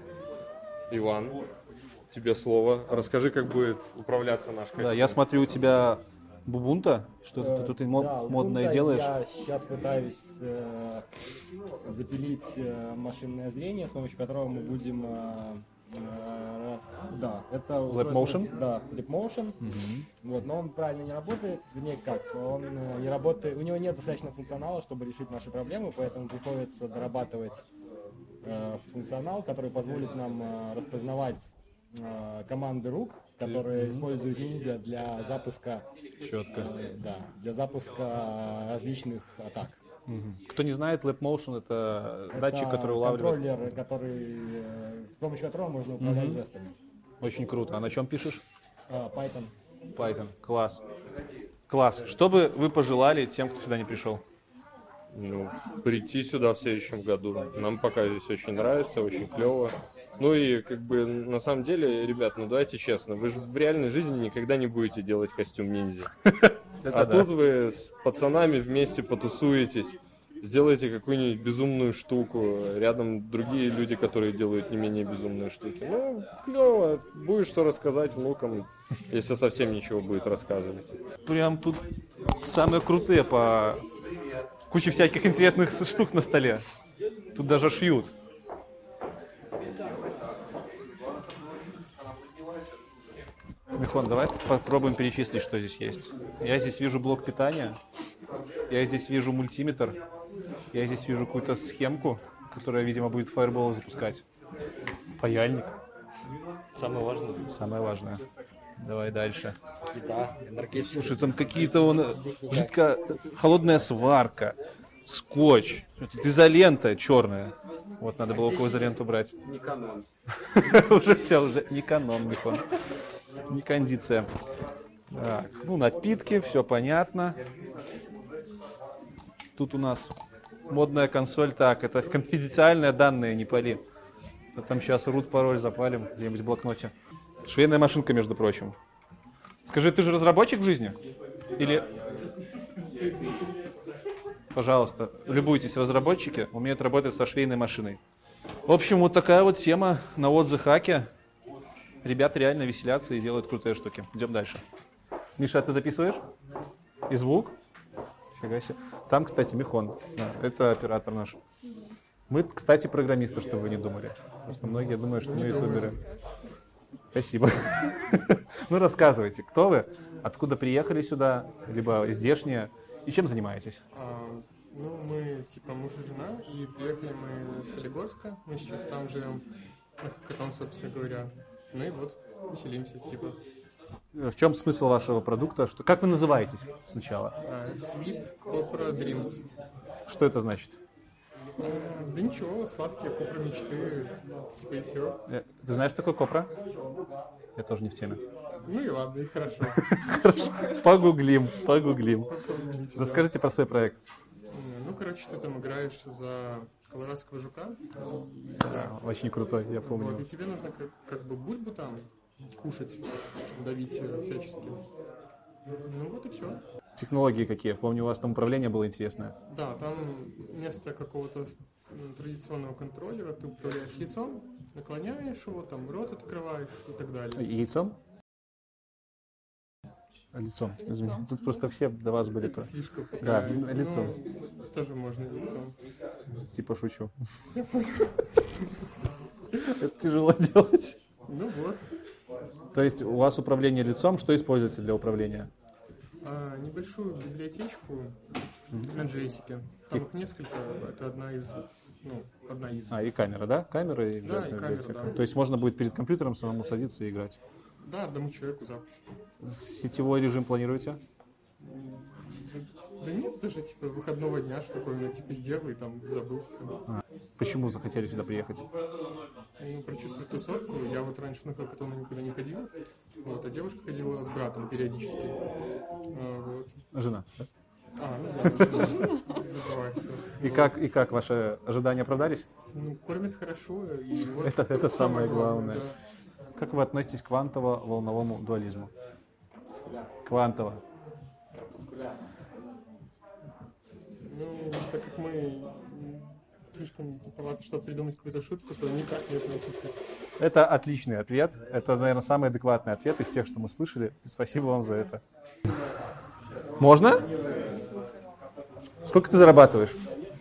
Иван, тебе слово. Расскажи, как будет управляться наш костюм. Да, я смотрю, у тебя бубунта, что ты тут мо- Да, модное делаешь. Я сейчас пытаюсь э, запилить э, машинное зрение, с помощью которого мы будем... э, э, раз- да, это устройство- Motion? Да, Lip Motion. Вот, но он правильно не работает, вернее как, он э, не работает, у него нет достаточно функционала, чтобы решить наши проблемы, поэтому приходится дорабатывать э, функционал, который позволит нам э, распознавать э, команды рук, которые используют ниндзя для запуска Четко. э, да, для запуска различных атак. Кто не знает, Lab Motion это датчик, Это который улавливает. контроллер, который, э, с помощью которого можно управлять Мгм. жестами. Очень круто. А на чем пишешь? А, Python. Python. Класс. Класс. Что бы вы пожелали тем, кто сюда не пришел? Ну, прийти сюда в следующем году. Нам пока здесь очень нравится, очень клево. Ну и как бы на самом деле, ребят, ну давайте честно, вы же в реальной жизни никогда не будете делать костюм ниндзя. А тут вы с пацанами вместе потусуетесь, сделаете какую-нибудь безумную штуку, рядом другие люди, которые делают не менее безумные штуки. Ну, клево, будет что рассказать внукам, если совсем ничего будет рассказывать. Прям тут самые крутые по куче всяких интересных штук на столе. Тут даже шьют. Михон, давай попробуем перечислить, что здесь есть. Я здесь вижу блок питания, я здесь вижу мультиметр, я здесь вижу какую-то схемку, которая, видимо, будет фаербол запускать. Паяльник. Самое важное. Самое важное. Давай дальше. Еда, энергетика. Слушай, там какие-то он жидко холодная сварка, скотч, изолента черная. Вот надо было около изоленту брать. Не канон. Уже все, уже не канон, Михон. Не кондиция. Так, ну, напитки, все понятно. Тут у нас модная консоль. Так, это конфиденциальные данные, не пали. А там сейчас рут пароль запалим где-нибудь в блокноте. Швейная машинка, между прочим. Скажи, ты же разработчик в жизни? Или... Пожалуйста, любуйтесь, разработчики умеют работать со швейной машиной. В общем, вот такая вот тема на отзыхаке. Ребята реально веселятся и делают крутые штуки. Идем дальше. Миша, а ты записываешь? И звук? Фига себе. Там, кстати, Михон. Да, это оператор наш. Мы, кстати, программисты, чтобы вы не думали. Просто многие думают, что мы ютуберы. Спасибо. Ну, рассказывайте, кто вы, откуда приехали сюда, либо здешние, и чем занимаетесь? А, ну, мы типа муж и жена, и приехали мы с Солигорска, мы сейчас там живем, на Хакатон, собственно говоря. Ну и вот, веселимся, типа. В чем смысл вашего продукта? Что, как вы называетесь сначала? А, Sweet Copra Dreams. Что это значит? А, да ничего, сладкие копра мечты, типа и все. Э, Ты знаешь, что такое копра? Я тоже не в теме. Ну и ладно, и хорошо. Хорошо. Погуглим, погуглим. Расскажите про свой проект. Ну, короче, ты там играешь за колорадского жука. Да, очень крутой, я помню. Вот, и тебе нужно как, как бы бульбу там кушать, давить ее всячески. Ну вот и все. Технологии какие? Помню, у вас там управление было интересное. Да, там вместо какого-то традиционного контроллера ты управляешь яйцом, наклоняешь его, там рот открываешь и так далее. Яйцом? Лицом. Извини. Тут просто все до вас были. То- слишком. Да, Ну, лицом. Тоже можно лицом. Типа шучу. Это тяжело делать. Ну вот. То есть у вас управление лицом, что используется для управления? А, небольшую библиотечку на джейсике. Там их несколько, это одна из, ну, одна из. А, и камера, да? Камера и Да, и камера, библиотека. да. То есть можно будет перед компьютером самому садиться и играть. Да, одному человеку запросто. Сетевой режим планируете? Да, да нет, даже типа выходного дня, что такое, я типа сделал и там забыл. А, Почему захотели сюда приехать? Ну, прочувствовать тусовку. Я вот раньше на хакатоны никуда не ходил. Вот, а девушка ходила с братом периодически. А, вот. Жена. да? А, ну да. И как, и как ваши ожидания оправдались? Ну, кормят хорошо, и вот Это, это самое главное. да. Как вы относитесь к квантово-волновому дуализму? Квантово. Ну, так как мы слишком туповаты, чтобы придумать какую-то шутку, то никак не относимся. Это отличный ответ. Это, наверное, самый адекватный ответ из тех, что мы слышали. И спасибо вам за это. Можно? Сколько ты зарабатываешь?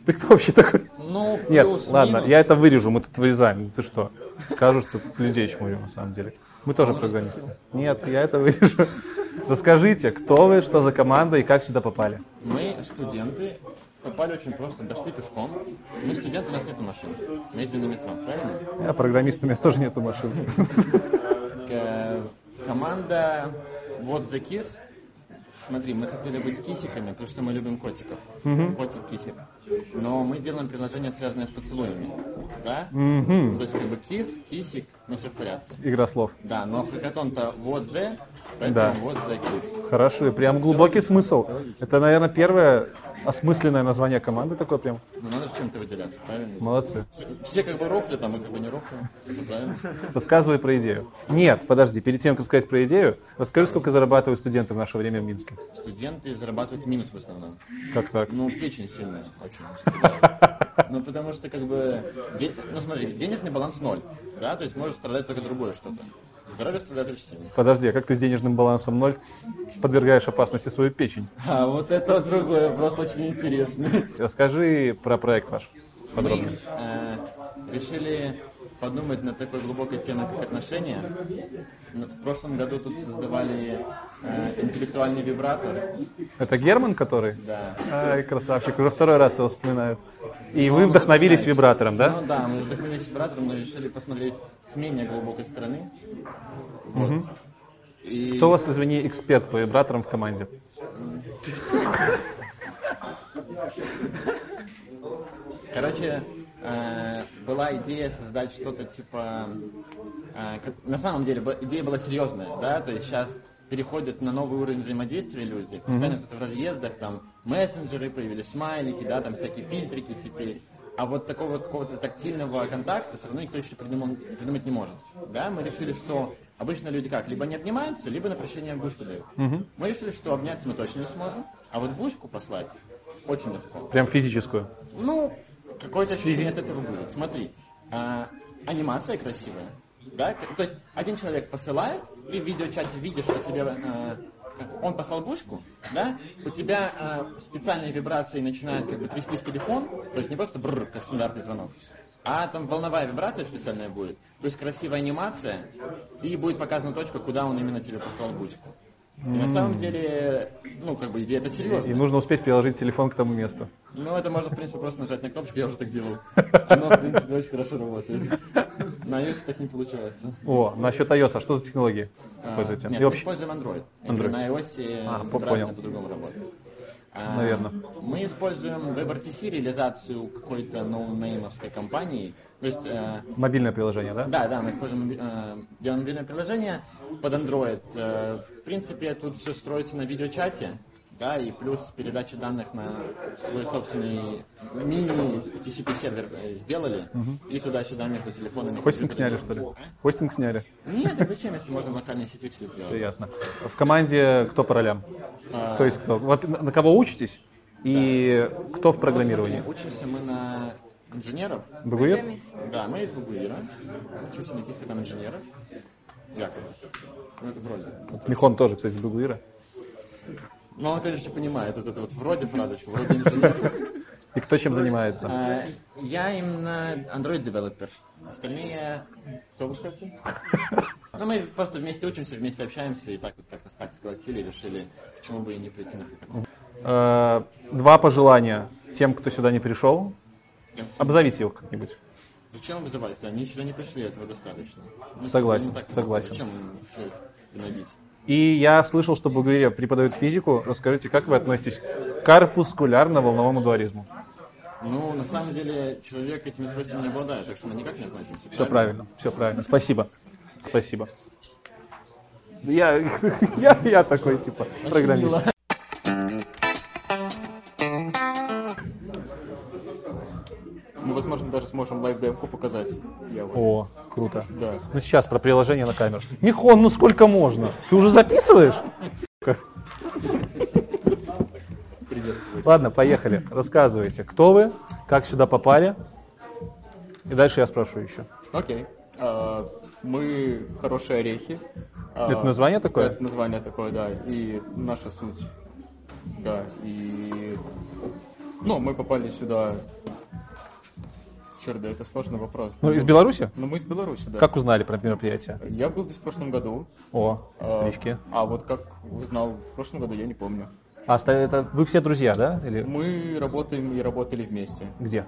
Ты кто вообще такой? Ну, Нет, плюс-минус. ладно, я это вырежу, мы тут вырезаем. Ты что? Скажу, что тут людей чмурю, на самом деле. Мы тоже программисты. Нет, я это вырежу. Расскажите, кто вы, что за команда и как сюда попали? Мы студенты, попали очень просто, дошли пешком. Мы студенты, у нас нет машин. Мы ездим на метро, правильно? Я программист, у меня тоже нету машин. Э, Команда Вот the Kiss. Смотри, мы хотели быть кисиками, потому что мы любим котиков. Мгм. Но мы делаем приложение, связанное с поцелуями. Да? Мгм. То есть как бы кис, кисик, но все в порядке. Игра слов. Да, но хакатон-то вот the, Поэтому Да. вот за кейс. Хорошо, и прям глубокий смысл. Это, наверное, первое осмысленное название команды такое прям. Ну надо же чем-то выделяться, правильно? Молодцы. Все как бы рофлят, а мы как бы не рофлим. Всё правильно? Рассказывай про идею. Нет, подожди, перед тем, как сказать про идею, расскажи, сколько зарабатывают студенты в наше время в Минске. Студенты зарабатывают минус в основном. Как так? Ну, печень сильная, очень. Ну, потому что, как бы, ну, смотри, денежный баланс ноль, да, то есть может страдать только другое что-то. Здоровье сильно. Подожди, а как ты с денежным балансом ноль подвергаешь опасности свою печень? А вот это другое, просто очень интересно. Расскажи про проект ваш подробнее. Мы э, решили подумать над такой глубокой темой, как отношения. Ну, В прошлом году тут создавали э, интеллектуальный вибратор. Это Герман, который? Да. Ай, красавчик, уже второй раз его вспоминаю. И Ну, вы вдохновились вибратором, да? Ну да, мы вдохновились вибратором, но решили посмотреть с менее глубокой стороны. Вот. Мгм. И- Кто у вас, извини, эксперт по вибраторам в команде? Короче, э, была идея создать что-то типа... э, на самом деле идея была серьезная, да, то есть сейчас переходят на новый уровень взаимодействия люди, постоянно Мгм. тут в разъездах, там мессенджеры, появились смайлики, да, там всякие фильтрики теперь. А вот такого какого-то тактильного контакта все равно никто еще придумал, придумать не может. Да, мы решили, что обычно люди как, либо не обнимаются, либо на прощение бушку дают. Мгм. Мы решили, что обняться мы точно не сможем, а вот бушку послать очень легко. Прям физическую. Ну, какое-то ощущение от этого будет. Смотри, а, анимация красивая, да? То есть один человек посылает, ты в видеочате видишь, что тебе а, он послал бушку, да? У тебя а, специальные вибрации начинают как бы трястись телефон, то есть не просто бррр, как стандартный звонок, а там волновая вибрация специальная будет, то есть красивая анимация, и будет показана точка, куда он именно тебе послал бушку. И на самом деле, ну, как бы идея это серьезно. И нужно успеть приложить телефон к тому месту. Ну, это можно, в принципе, просто нажать на кнопочку, я уже так делал. Оно, в принципе, очень хорошо работает. На iOS так не получается. О, насчет iOS, а что за технологии используете? А, Нет, мы вообще- используем Android. Android. На iOS А, по-другому работает. А, Наверно. Мы используем WebRTC реализацию какой-то ноунеймовской компании. То есть, э, Мобильное приложение, да? да, да, мы используем э, делаем мобильное приложение под Android. Э, в принципе, тут все строится на видеочате, да, и плюс передача данных на свой собственный мини TCP сервер э, сделали, Мгм. и туда-сюда между телефонами. Хостинг сняли, что ли? А? Хостинг сняли? Нет, так зачем, если можно в локальной сети все сделать? Все ясно. В команде кто по ролям? А. То есть кто? Вот На кого учитесь? И кто в программировании? Ну, Учимся мы на инженеров. БГУИР? Да, мы из БГУИРа. Учимся на каких-то там инженеров. Якобы. Ну, это вроде. Михон тоже, кстати, с Бегуира. Ну, он, конечно, понимает вот это вот вроде фразочку, вроде инженер. И кто чем занимается? А, Я именно Android developer. Остальные... Кто вы, кстати? Ну, мы просто вместе учимся, вместе общаемся, и так вот как-то так сколотили, решили, почему бы и не прийти на хакатон. Э, Два пожелания тем, кто сюда не пришел. Обзовите его как-нибудь. Зачем вызывать? Они сюда не пришли, этого достаточно. Ну, Согласен, ну, согласен. Зачем все гнобить? И я слышал, что в Богуире преподают физику. Расскажите, как вы относитесь к корпускулярно-волновому дуализму? Ну, на самом деле, человек этими свойствами не обладает, так что мы никак не относимся. Все правильно, все правильно. Спасибо. Спасибо. Я, я, я такой, типа, программист. Сможем лайв-демку показать. Я вот. О, круто. Да. Ну сейчас про приложение на камеру. Михон, ну сколько можно? Ты уже записываешь? Сука. Ладно, поехали. Рассказывайте, кто вы, как сюда попали. И дальше я спрошу еще. Окей. А, Мы хорошие орехи. А, Это название такое? Это название такое, да. И наша суть. Да. И ну, мы попали сюда. Черт, да, это сложный вопрос. Ну, из Беларуси? Ну, мы из Беларуси, да. Как узнали про мероприятие? Я был здесь в прошлом году. О, А, стрички. А вот как узнал в прошлом году, я не помню. А это вы все друзья, да? Или Мы работаем и работали вместе. где?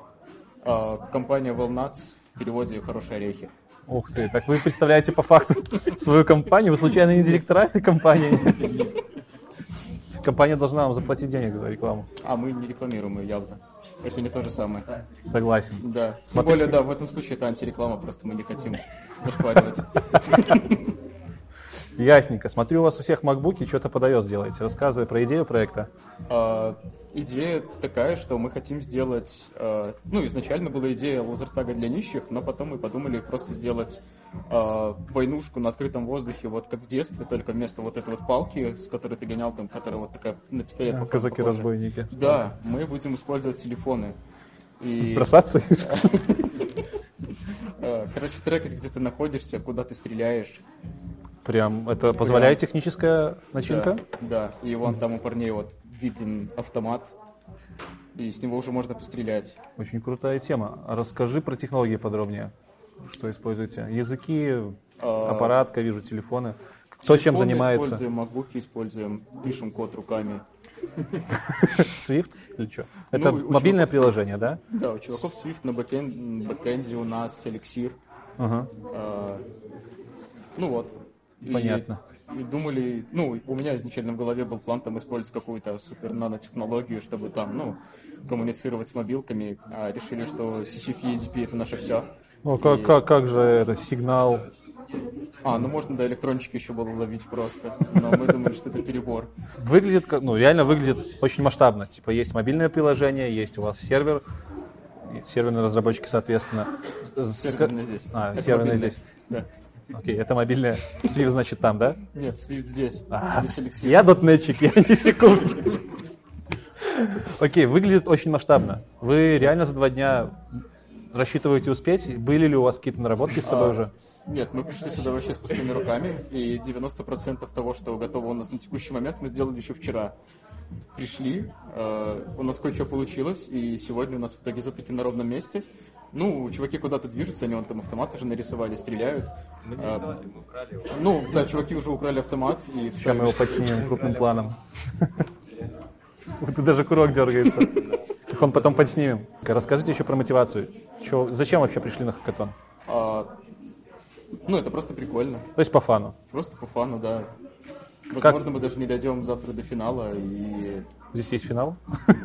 А, компания Волнац в переводе «Хорошие орехи». Ух ты, так вы представляете по факту свою компанию? Вы случайно не директора этой компании? Компания должна вам заплатить денег за рекламу. А мы не рекламируем ее явно. Это не то же самое. Согласен. Да. Тем Смотри- более, да, в этом случае это антиреклама, просто мы не хотим зашкваривать. Ясненько. Смотрю, у вас у всех макбуки, что-то под iOS делаете. Рассказывай про идею проекта. Идея такая, что мы хотим сделать... А, ну, изначально была идея лазертага для нищих, но потом мы подумали просто сделать а, войнушку на открытом воздухе, вот как в детстве, только вместо вот этой вот палки, с которой ты гонял, там, которая вот такая на пистолет А, Казаки-разбойники. Да, мы будем использовать телефоны. И... Бросаться А, Короче, трекать, где ты находишься, куда ты стреляешь. Прям это позволяет техническая начинка? Да, да. И вон там у парней вот виден автомат, и с него уже можно пострелять. Очень крутая тема. Расскажи про технологии подробнее. Что используете? Языки, А, аппаратка, вижу, телефоны. Кто чем занимается? Используем, макбуки используем, пишем код руками. Swift или что? Это Ну, мобильное чуваков- приложение, да? Да, у чуваков Swift на бэкэн- бэкэнде у нас эликсир. Ага. А, ну вот. Понятно. И, думали, ну, у меня изначально в голове был план там использовать какую-то супер нанотехнологию, чтобы там, ну, коммуницировать с мобилками, а решили, что TCP и EDP это наше все. Ну, как, как, как же это сигнал? А, ну можно до электрончики еще было ловить просто, но мы думали, что это перебор. Выглядит, ну, реально выглядит очень масштабно. Типа есть мобильное приложение, есть у вас сервер, и серверные разработчики, соответственно. с- Серверное здесь. А, Это мобильное. здесь. Да. Окей, это мобильное. Swift, значит, там, да? Нет, Swift здесь. А, Здесь. Я дотнетчик, я не секундный. Окей, выглядит очень масштабно. Вы реально за два дня рассчитываете успеть? Были ли у вас какие-то наработки с собой А, уже? Нет, мы пришли сюда вообще с пустыми руками, и 90% того, что готово у нас на текущий момент, мы сделали еще вчера. Пришли, э, у нас кое-что получилось, и сегодня у нас в итоге затыки на ровном месте. Ну, чуваки куда-то движутся, они вон там автомат уже нарисовали, стреляют. Мы А, рисовали, мы украли его. Ну, да, чуваки уже украли автомат и Сейчас мы его подснимем крупным планом. Вот и даже курок дергается. Так он потом подснимем. Расскажите еще про мотивацию. Чё- зачем вообще пришли на хакатон? А, ну, это просто прикольно. То есть по фану. Просто по фану, да. Как- Возможно, мы даже не дойдем завтра до финала, и... Здесь есть финал?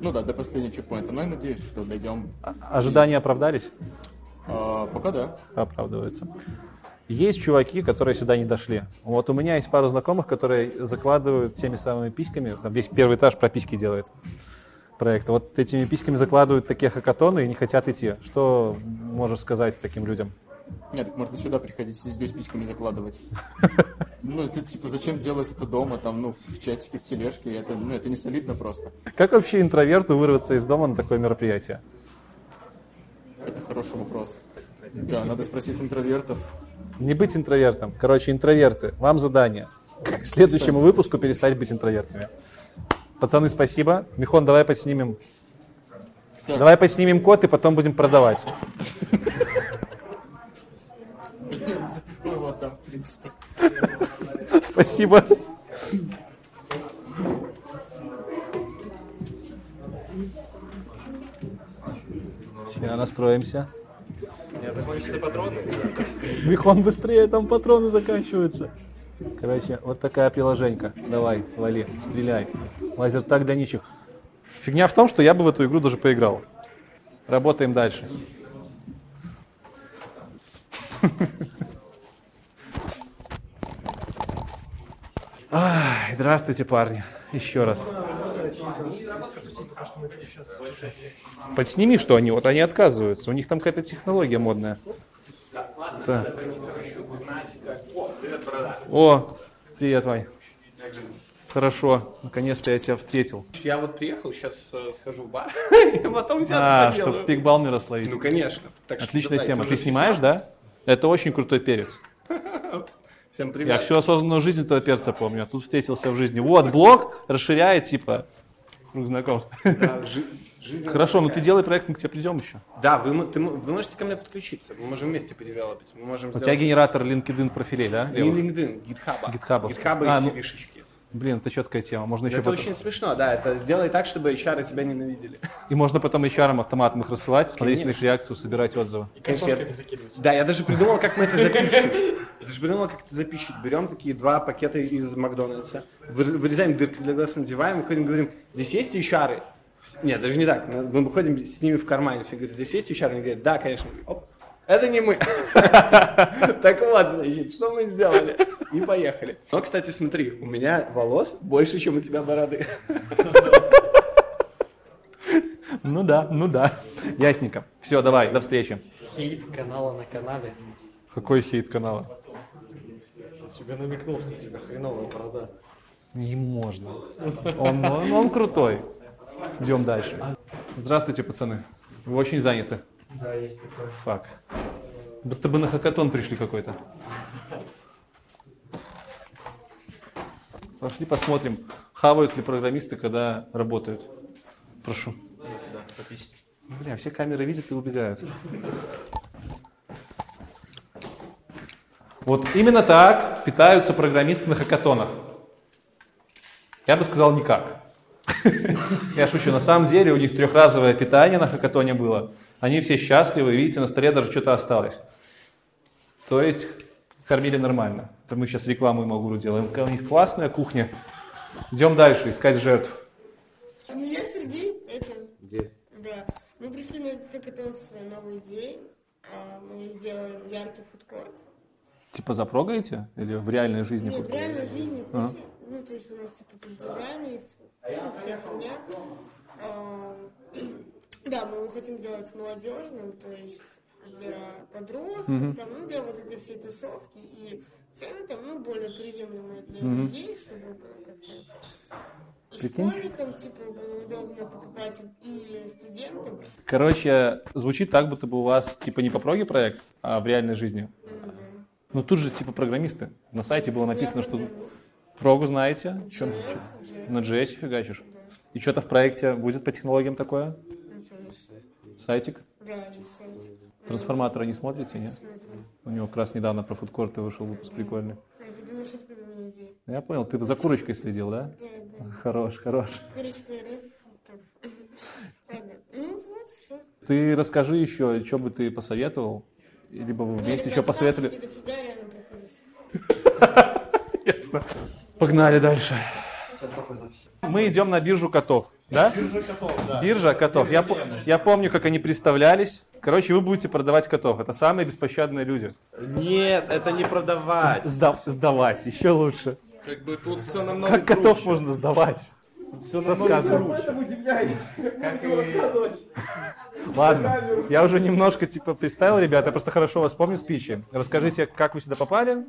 Ну да, до последнего чекпоинта. Но я надеюсь, что дойдем. Ожидания оправдались? А, пока да. Оправдываются. Есть чуваки, которые сюда не дошли. Вот у меня есть пару знакомых, которые закладывают теми самыми письками. Там весь первый этаж про письки делает проект. Вот этими письками закладывают такие хакатоны и не хотят идти. Что можешь сказать таким людям? Нет, так можно сюда приходить и здесь пичками закладывать. Ну, это типа, зачем делать это дома, там, ну, в чатике, в тележке, это, ну, это не солидно просто. Как вообще интроверту вырваться из дома на такое мероприятие? Это хороший вопрос. Да, надо спросить интровертов. Не быть интровертом. Короче, интроверты, вам задание. К следующему выпуску перестать быть интровертами. Пацаны, спасибо. Михон, давай подснимем. Давай подснимем код и потом будем продавать. Ну, вот там, в Спасибо. Сейчас настроимся. Закончатся патроны. Михон, быстрее, там патроны заканчиваются. Короче, вот такая приложенька. Давай, вали, стреляй. Лазер так для нищих. Фигня в том, что я бы в эту игру даже поиграл. Работаем дальше. Ай, здравствуйте, парни. Еще раз. Подсними, что они, вот они отказываются. У них там какая-то технология модная. Так. О, привет, Вань. Хорошо, наконец-то я тебя встретил. Я вот приехал, сейчас схожу в бар, и потом А, взятку чтобы пик Балмера словить. Ну, конечно. Так что Отличная давай, тема. ты снимаешь, да? Это очень крутой перец. Всем привет. Я всю осознанную жизнь этого перца помню, а тут встретился в жизни. Вот, блог расширяет, типа, круг знакомств. Да, жи- жизнь- Хорошо, ну ты делай проект, мы к тебе придем еще. Да, вы, ты вы можете ко мне подключиться, мы можем вместе. Мы можем У тебя сделать- генератор LinkedIn профилей, да? Не левых? LinkedIn, GitHub. GitHub. GitHub и А, ну, CV-шечки. Блин, это четкая тема. Можно еще Это потом- очень смешно, да. Это сделай так, чтобы HR тебя ненавидели. И можно потом HR автоматом их рассылать, смотреть на их реакцию, собирать отзывы. Конечно, я- Да, я даже придумал, как мы это запишем. Я даже придумал, как это запишем. Берем такие два пакета из Макдональдса, вы- вырезаем дырки для глаз, надеваем, выходим, говорим, здесь есть HR? Нет, даже не так. Мы выходим с ними в кармане, все говорят, здесь есть HR? Они говорят, да, конечно. Оп, Это не мы. Так вот, значит, что мы сделали? И поехали. Но, кстати, смотри, у меня волос больше, чем у тебя бороды. Ну да, ну да. Ясненько. Все, давай, до встречи. Хейт канала на канале. Какой хейт канала? Тебе намекнул, что тебя хреновая борода. Не можно. Он, он, он крутой. Идем дальше. Здравствуйте, пацаны. Вы очень заняты. Да, есть такое. Фак. Будто бы на хакатон пришли какой-то. Пошли посмотрим, хавают ли программисты, когда работают. Прошу. Да, подпишите. Бля, все камеры видят и убегают. Вот именно так питаются программисты на хакатонах. Я бы сказал никак. Я шучу, на самом деле у них трехразовое питание на хакатоне было. Они все счастливы, видите, на столе даже что-то осталось. То есть кормили нормально. Это мы сейчас рекламу им Агуру делаем. У них классная кухня. Идем дальше, искать жертв. Я Сергей, это... Где? Да. Мы пришли на своей новой идеей. А, Мы сделаем яркий фудкорт. Типа запрогаете? Или в реальной жизни? Нет, в реальной жизни. А. Ну, то есть у нас типа дизайн есть, ну, вся хуйня. Да, мы хотим делать молодежным, то есть для подростков, Мгм. там, ну, для вот этой всей тусовки, и цены там, ну, более приемлемые для Мгм. людей, чтобы было как-то и школьникам, типа, было удобно покупать, и студентам. Короче, звучит так, будто бы у вас типа не по проге проект, а в реальной жизни. Ну тут же типа программисты. На сайте было написано, что прогу знаете. Чё- чё- на JS фигачишь. И что-то в проекте будет по технологиям такое? Сайтик? Да. Трансформатора не смотрите, нет? У него как раз недавно про фудкорты вышел выпуск прикольный. А идею. Я понял, ты за курочкой следил, да? Да, да. Хорош, хорош. Курочка и. Ну. Ты расскажи еще, что бы ты посоветовал? Либо вы вместе еще посоветовали. Приходится. Ясно. Погнали дальше. Сейчас такой запись. Мы идем на биржу котов, да? Биржа котов, да. Биржа котов. Я, по- я помню, как они представлялись. Короче, вы будете продавать котов. Это самые беспощадные люди. Нет, это не продавать. Сда- сдавать, еще лучше. Как бы тут все намного Как котов можно сдавать? Все намного Рассказывай. круче. удивляюсь. Как Буду рассказывать. Ладно, я уже немножко типа представил, ребята, я просто хорошо вас помню спичи. Расскажите, как вы сюда попали?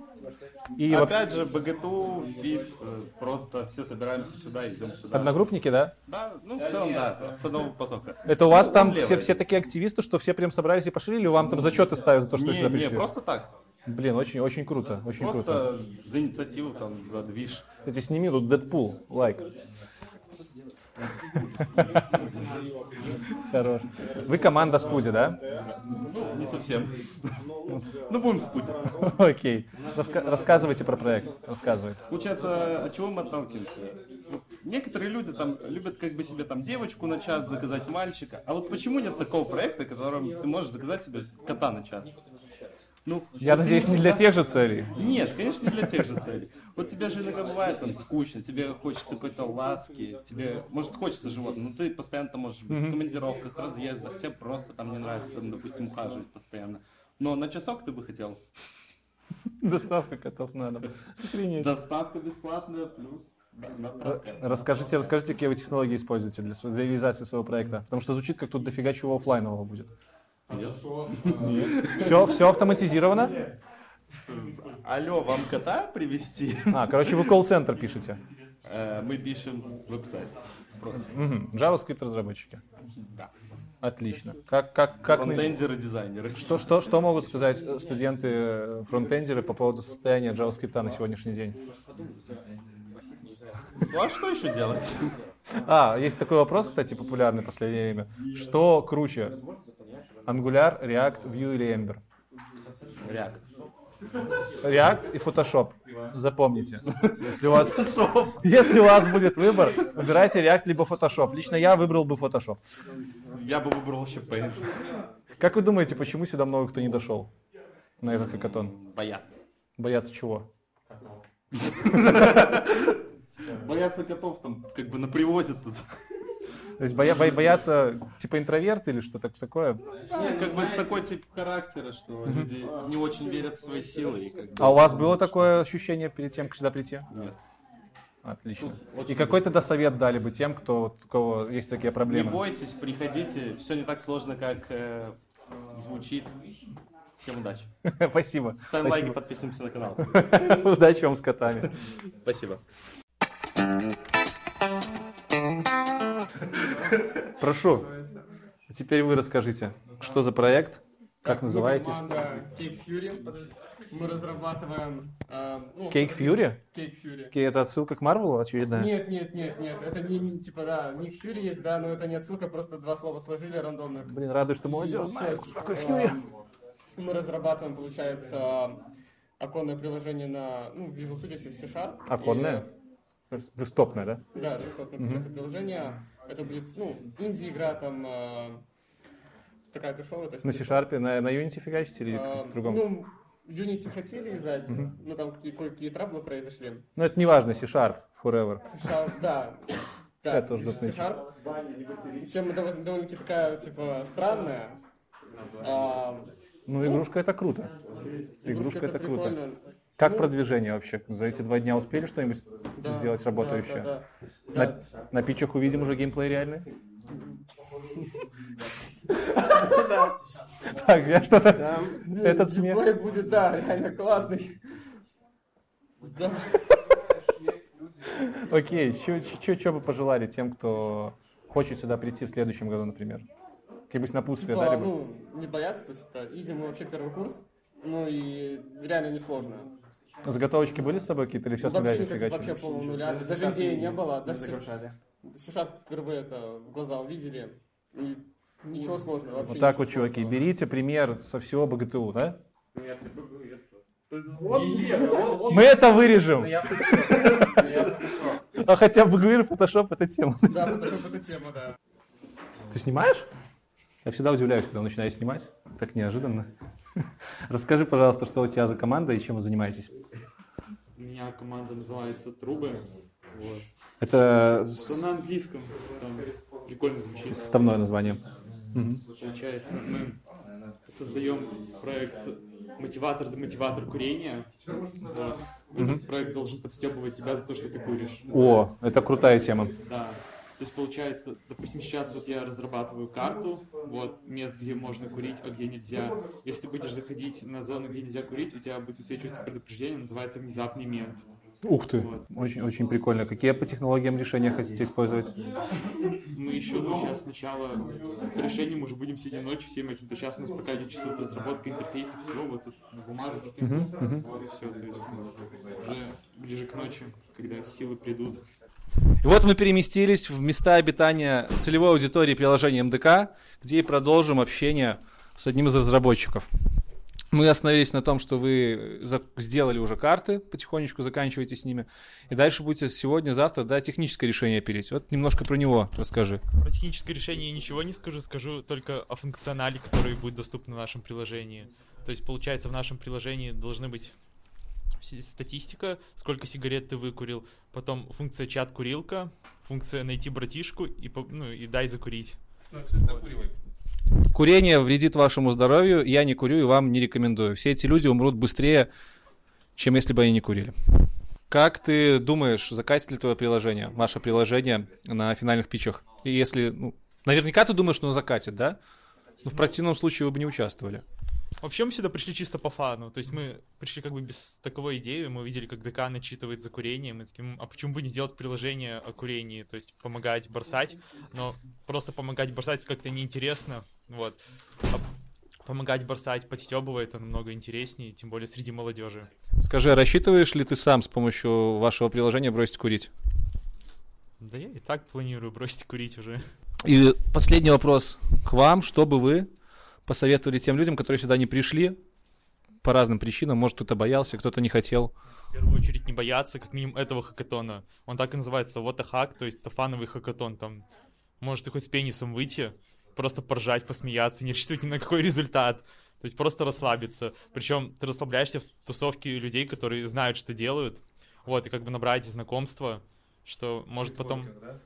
И вот Опять же, БГТУ, ФИТ, э, просто все собираемся сюда, идем сюда. одногруппники, да? Да, ну в целом, да, с одного потока. Это у вас там Левый. все, все такие активисты, что все прям собрались и пошли, или вам там зачеты ставят за то, что не, вы сюда не, пришли? просто так. Блин, очень, очень круто, очень круто. Просто за инициативу, там, за движ. Кстати, сними тут Дэдпул, лайк. Хорош. Вы команда Спуди, да? Ну, не совсем. Ну, будем спутить. Окей. Рассказывайте про проект. Рассказывай. Получается, от чего мы отталкиваемся? Ну, Некоторые люди там любят как бы себе там девочку на час заказать мальчика. А вот почему нет такого проекта, которым ты можешь заказать себе кота на час? Ну, Я вот надеюсь, не для тех же целей. Нет, конечно, не для тех же целей. Вот тебе же иногда бывает там скучно, тебе хочется какой-то ласки, тебе, может, хочется животного, но ты постоянно там можешь быть в Мгм. командировках, разъездах, тебе просто там не нравится, там, допустим, ухаживать постоянно. Но на часок ты бы хотел. Доставка котов на дом. Охренеть. Доставка бесплатная, плюс. Расскажите, расскажите, какие вы технологии используете для, для реализации своего проекта. Потому что звучит, как тут дофига чего оффлайнового будет. Нет. Нет. Все, все автоматизировано? Алло, вам кота привезти? А, короче, вы колл-центр пишете. Э, Мы пишем веб-сайт. Просто. JavaScript разработчики. Да. Отлично. Как, как, как Фронтендеры, дизайнеры. Что, что, что могут сказать э, студенты, э, фронтендеры по поводу состояния JavaScript на сегодняшний день? Ну а что еще делать? А, есть такой вопрос, кстати, популярный в последнее время. Что круче? Angular, React, Vue или Ember? React. React и Photoshop. Запомните. Если у вас, если у вас будет выбор, выбирайте React либо Photoshop. Лично я выбрал бы Photoshop. Я бы выбрал вообще Paint. Как вы думаете, почему сюда много кто не дошел на этот хакатон? Боятся. Боятся чего? Боятся котов там как бы на привозе тут. То есть боя, бо, боятся типа интроверт или что-то такое? Нет, как бы такой тип характера, что люди не очень верят в свои силы. И как бы... А у вас было такое ощущение перед тем, как сюда прийти? Нет. Отлично. И какой тогда совет дали бы тем, кто, у кого есть такие проблемы? Не бойтесь, приходите. Все не так сложно, как э, звучит. Всем удачи. Спасибо. Ставим лайки, подписываемся на канал. Удачи вам с котами. Спасибо. Прошу. Теперь вы расскажите, что за проект, как называетесь? Cake Fury. Мы разрабатываем... э, ну, Cake Fury? Cake Fury. Это отсылка к Марвелу очередная? Нет, нет, нет, нет. Это не, не, типа, да, Ник Фьюри есть, да, но это не отсылка, просто два слова сложили рандомных. Блин, радуюсь, что молодежь знает, кто такой Фьюри. Мы разрабатываем, получается, оконное приложение на, ну, Visual Studio C-Sharp. Оконное? Десктопное, да? Да, десктопное получается, приложение. Это будет, ну, инди-игра там, э, такая дешевая. то есть, На типа, C-Sharp, на, на Unity фигачите или э, в другом? Ну, Unity хотели издать, Мгм. но там какие- кое-какие траблы произошли. Ну, это не важно, C-Sharp forever. C-Sharp, да. Да, Я тоже. C-Sharp. Тема довольно- довольно-таки такая, типа, странная. А, Ну, игрушка это круто. Игрушка Игрушка это это круто. Как Ну, продвижение вообще? За эти два дня успели что-нибудь Да, сделать да, работающее? да, На, да. на питчах увидим уже геймплей реальный? Так, я что-то... Да, Этот смех... геймплей будет, да, реально классный. Да. Окей, что бы пожелали тем, кто хочет сюда прийти в следующем году, например? Как-нибудь напутствие Типа, дали бы? ну, не бояться, то есть это изи, мы вообще первый курс. Ну и реально несложно. Заготовочки были с собой какие-то или все с нуля Вообще, здесь вообще полного нуля. Даже идеи не было. Даже загружали. Впервые это в глаза увидели. И ничего сложного. Вообще Вот так вот, чуваки, берите пример со всего БГТУ, да? Нет, Мы это вырежем. Ну. А хотя бы говорю, фотошоп это тема. Да, Photoshop это тема, да. Ты снимаешь? Я всегда удивляюсь, когда начинаю снимать. Так неожиданно. Расскажи, пожалуйста, что у тебя за команда и чем вы занимаетесь? У меня команда называется Трубы. Вот. Это Это на английском. Там прикольно звучит. составное название. Получается, мы создаем проект мотиватор да мотиватор курения. Вот. Этот проект должен подстебывать тебя за то, что ты куришь. О, это крутая тема. Да. То есть получается, допустим, сейчас вот я разрабатываю карту, вот, мест, где можно курить, а где нельзя. Если ты будешь заходить на зону, где нельзя курить, у тебя будет высвечиваться предупреждение, называется внезапный мент. Ух ты, очень, очень прикольно. Какие по технологиям решения хотите использовать? Мы еще, ну, сейчас сначала по решению мы уже будем сидеть ночью всем этим, то сейчас у нас пока идет чисто вот разработка интерфейса, всего, вот тут на бумажечке, мгм. вот и все, то есть ну, уже ближе к ночи, когда силы придут. И вот мы переместились в места обитания целевой аудитории приложения МДК, где и продолжим общение с одним из разработчиков. Мы остановились на том, что вы сделали уже карты, потихонечку заканчиваете с ними, и дальше будете сегодня-завтра да, техническое решение пилить. Вот немножко про него расскажи. Про техническое решение я ничего не скажу, скажу только о функционале, который будет доступен в нашем приложении. То есть, получается, в нашем приложении должны быть статистика, сколько сигарет ты выкурил, потом функция чат-курилка, функция найти братишку и, ну, и дай закурить. Курение вредит вашему здоровью, я не курю и вам не рекомендую. Все эти люди умрут быстрее, чем если бы они не курили. Как ты думаешь, закатит ли твое приложение, ваше приложение на финальных питчах? И если, ну, наверняка ты думаешь, что оно закатит, да? Ну, в противном случае вы бы не участвовали. Вообще мы сюда пришли чисто по фану. То есть мы пришли как бы без таковой идеи. Мы увидели, как ДК начитывает за курение. Мы такие, «М, а почему бы не сделать приложение о курении? То есть помогать бросать. Но просто помогать бросать как-то неинтересно. Вот. А помогать бросать, подстебывать, это намного интереснее, тем более среди молодежи. Скажи, а рассчитываешь ли ты сам с помощью вашего приложения бросить курить? Да я и так планирую бросить курить уже. И последний вопрос к вам, что бы вы посоветовали тем людям, которые сюда не пришли по разным причинам, может кто-то боялся, кто-то не хотел. В первую очередь не бояться, как минимум, этого хакатона. Он так и называется, вот hack, то есть это фановый хакатон. Там может ты хоть с пенисом выйти, просто поржать, посмеяться, не рассчитывать ни на какой результат. То есть просто расслабиться. Причем ты расслабляешься в тусовке людей, которые знают, что делают. Вот, и как бы набрать знакомства, что может потом... Да.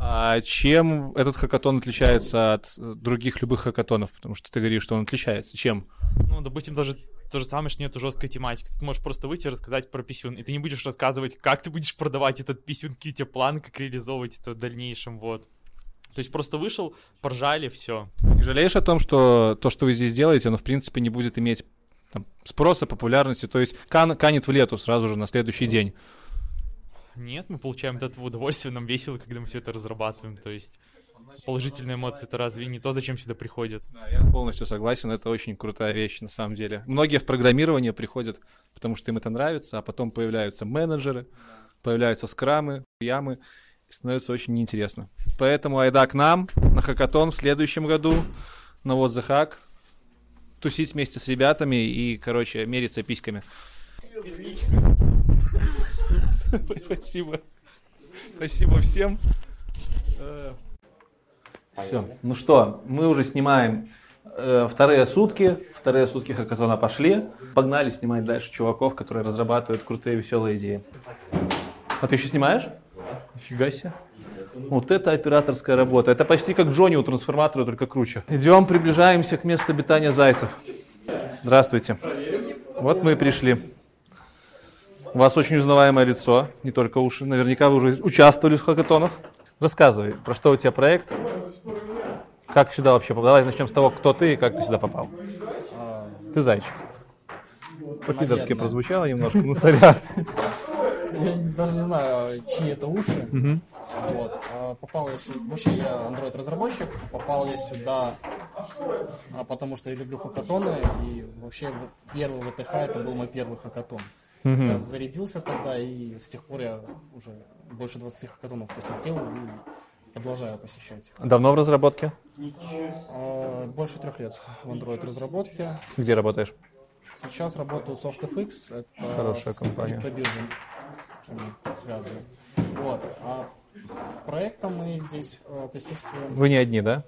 А чем этот хакатон отличается от других любых хакатонов? Потому что ты говоришь, что он отличается. Чем? Ну, допустим, даже то же самое, что нету жесткой тематики. Ты можешь просто выйти и рассказать про писюн, и ты не будешь рассказывать, как ты будешь продавать этот писюн, какие у тебя планы, как реализовывать это в дальнейшем, вот. То есть просто вышел, поржали, все. Не жалеешь о том, что то, что вы здесь делаете, оно в принципе не будет иметь там, спроса, популярности, то есть кан канет в лету сразу же на следующий день? Нет, мы получаем от этого удовольствие, нам весело, когда мы все это разрабатываем, то есть положительные эмоции это разве не то, зачем сюда приходят? Да, я полностью согласен, это очень крутая вещь на самом деле. Многие в программирование приходят, потому что им это нравится, а потом появляются менеджеры, появляются скрамы, ямы, и становится очень неинтересно. Поэтому айда к нам на хакатон в следующем году, на вот the hack, тусить вместе с ребятами и, короче, мериться письками. Спасибо. Спасибо всем. Все. Ну что, мы уже снимаем э, вторые сутки. Вторые сутки хакатона пошли. Погнали снимать дальше чуваков, которые разрабатывают крутые веселые идеи. А ты еще снимаешь? Нифига себе. Вот это операторская работа. Это почти как Джонни у трансформатора, только круче. Идем, приближаемся к месту обитания зайцев. Здравствуйте. Вот мы и пришли. У вас очень узнаваемое лицо, не только уши. Наверняка вы уже участвовали в хакатонах. Рассказывай, про что у тебя проект? Как сюда вообще попал? Давай начнем с того, кто ты и как ты сюда попал. Ты зайчик. По-пидорски прозвучало немножко, ну сорян. Я даже не знаю, чьи это уши. Мгм. Вот. А Попал я сюда, вообще я Android-разработчик, попал я сюда, а, потому что я люблю хакатоны, и вообще первый ВТХ это был мой первый хакатон. Я зарядился тогда, и с тех пор я уже больше 20 хакатонов посетил и продолжаю посещать. Давно в разработке? А, Больше трех лет в Android-разработке. Где работаешь? Сейчас работаю в SoftFX, это Хорошая с компания. связано. Вот. А с проектом мы здесь э, присутствуем. Вы не одни, да?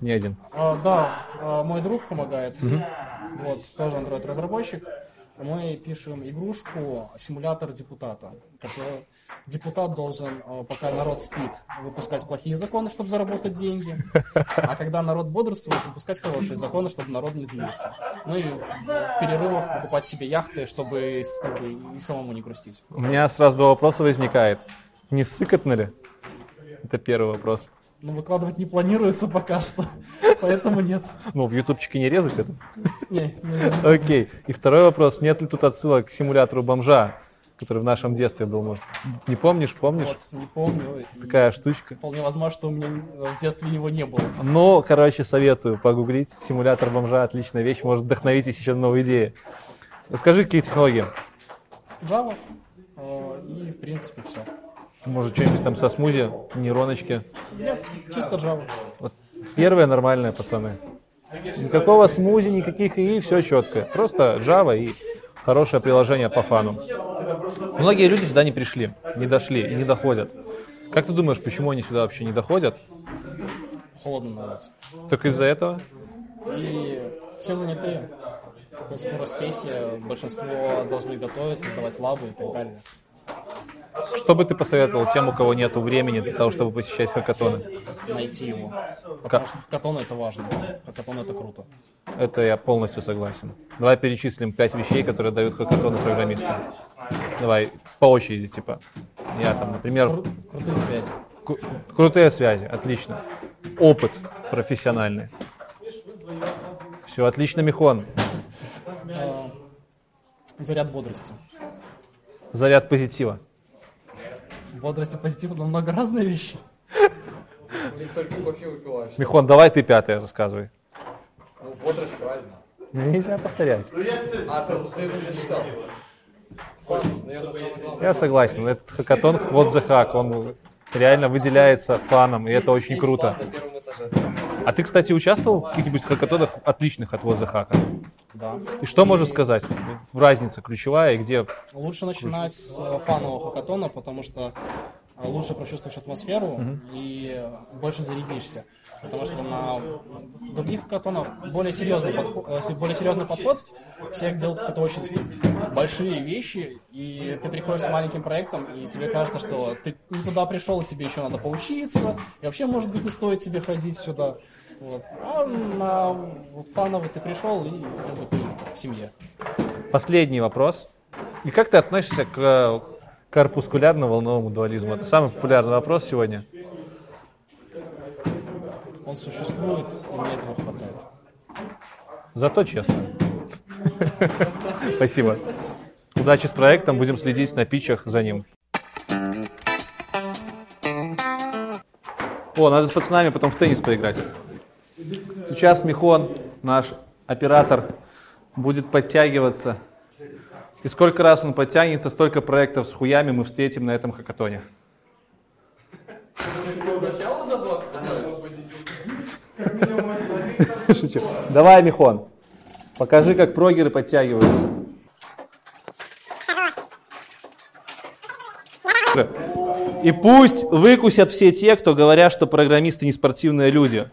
Не один. А, да, а, мой друг помогает. Мгм. Вот, тоже Android-разработчик. Мы пишем игрушку симулятор депутата. Депутат должен, э, пока народ спит, выпускать плохие законы, чтобы заработать деньги. А когда народ бодрствует, выпускать хорошие законы, чтобы народ не злился. Ну и в перерывах покупать себе яхты, чтобы самому не грустить. У меня сразу два вопроса возникает. Не сыкотно ли? Это первый вопрос. Но выкладывать не планируется пока что, поэтому нет. Ну, в ютубчике не резать это? Не, не резать. Окей. И второй вопрос. Нет ли тут отсылок к симулятору бомжа, который в нашем детстве был, может? Не помнишь? Помнишь? Вот, не помню. Такая штучка. Вполне возможно, что у меня в детстве его не было. Ну, короче, советую погуглить. Симулятор бомжа отличная вещь, может вдохновитесь еще на новые идеи. Расскажи, какие технологии? Java. э, И, в принципе, все. Может, что-нибудь там со смузи, нейроночки? Нет, чисто Java. Вот первое нормальное, пацаны. Никакого смузи, никаких ИИ, все четко. Просто Java и хорошее приложение по фану. Многие люди сюда не пришли, не дошли и не доходят. Как ты думаешь, почему они сюда вообще не доходят? Холодно на улице. Только из-за этого? И все занятые. То есть скоро сессия, большинство должны готовиться, сдавать лабы и так далее. Что бы ты посоветовал тем, у кого нет времени для того, чтобы посещать хакатоны? Найти его. Как? Хакатон это важно. Хакатон это круто. Это я полностью согласен. Давай перечислим пять вещей, которые дают хакатоны программистам. Давай по очереди, типа. Я там, например... Кру- крутые связи. Крутые связи, отлично. Опыт профессиональный. Все, отлично, Михон. Э, Заряд бодрости. Заряд позитива. Бодрость и позитив это много разные вещи. Здесь только кофе выпиваешь. Михон, давай ты пятое рассказывай. Ну, бодрость правильно. Нельзя повторять. А, то ты это самое главное. Я согласен. Этот хакатон, вот the hack, он реально выделяется фаном, и это очень круто. А ты, кстати, участвовал в каких-нибудь хакатонах отличных от вот the hack? Да. И что можешь сказать? Разница ключевая и где? Лучше начинать с э, фанового хакатона, потому что э, лучше прочувствуешь атмосферу Мгм. и больше зарядишься. Потому что на других хакатонах более серьезный подход, э, более серьезный подход, все делают какие-то очень большие вещи, и ты приходишь с маленьким проектом, и тебе кажется, что ты не туда пришел, тебе еще надо поучиться, и вообще, может быть, не стоит тебе ходить сюда. Вот. А на вот, фановый ты пришел, и как бы ты в семье. Последний вопрос. И как ты относишься к э, корпускулярно-волновому дуализму? Это самый популярный вопрос сегодня. Он существует, и мне этого хватает. Зато честно. Спасибо. Удачи с проектом, будем следить на питчах за ним. О, надо с пацанами потом в теннис поиграть. Сейчас Михон, наш оператор, будет подтягиваться. И сколько раз он подтянется, столько проектов с хуями мы встретим на этом хакатоне. Шучу. Давай, Михон, покажи, как прогеры подтягиваются. И пусть выкусят все те, кто говорят, что программисты не спортивные люди.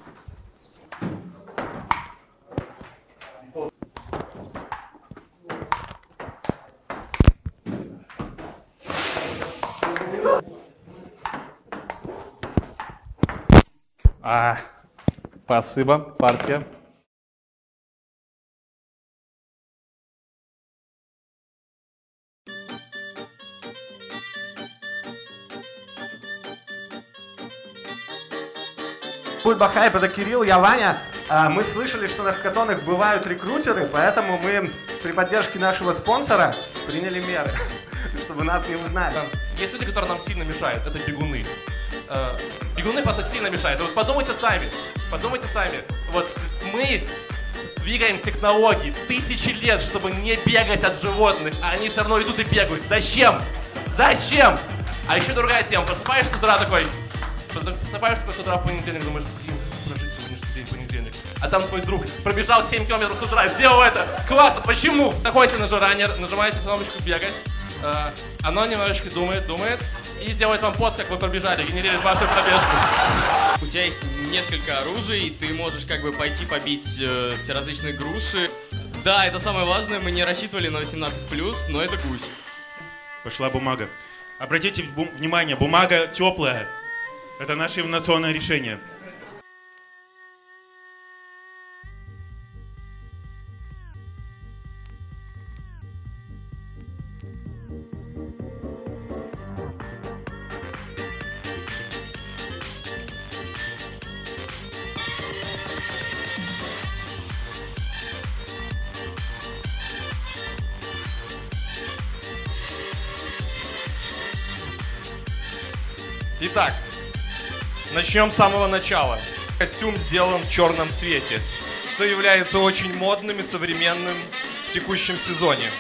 А, спасибо, партия. Бульбахайп, это Кирилл, я Ваня. А, Мы слышали, что на хакатонах бывают рекрутеры, поэтому мы при поддержке нашего спонсора приняли меры, чтобы нас не узнали. Есть люди, которые нам сильно мешают, это бегуны. Бегуны просто сильно мешают. Вот подумайте сами, подумайте сами. Вот мы двигаем технологии тысячи лет, чтобы не бегать от животных, а они все равно идут и бегают. Зачем? Зачем? А еще другая тема. Просыпаешься с утра такой, просыпаешься такой с утра в понедельник, думаешь, блин, прожить сегодняшний день понедельник. А там твой друг пробежал 7 километров с утра, сделал это. Классно, почему? Заходите на жиранер, нажимаете кнопочку бегать, э, оно немножечко думает, думает, и делает вам пост, как вы пробежали, генерирует вашу пробежку. У тебя есть несколько оружий, ты можешь как бы пойти побить э, все различные груши. Да, это самое важное, мы не рассчитывали на 18+, но это гусь. Пошла бумага. Обратите бу- внимание, бумага теплая. Это наше инновационное решение. Начнем с самого начала. Костюм сделан в черном цвете, что является очень модным и современным в текущем сезоне.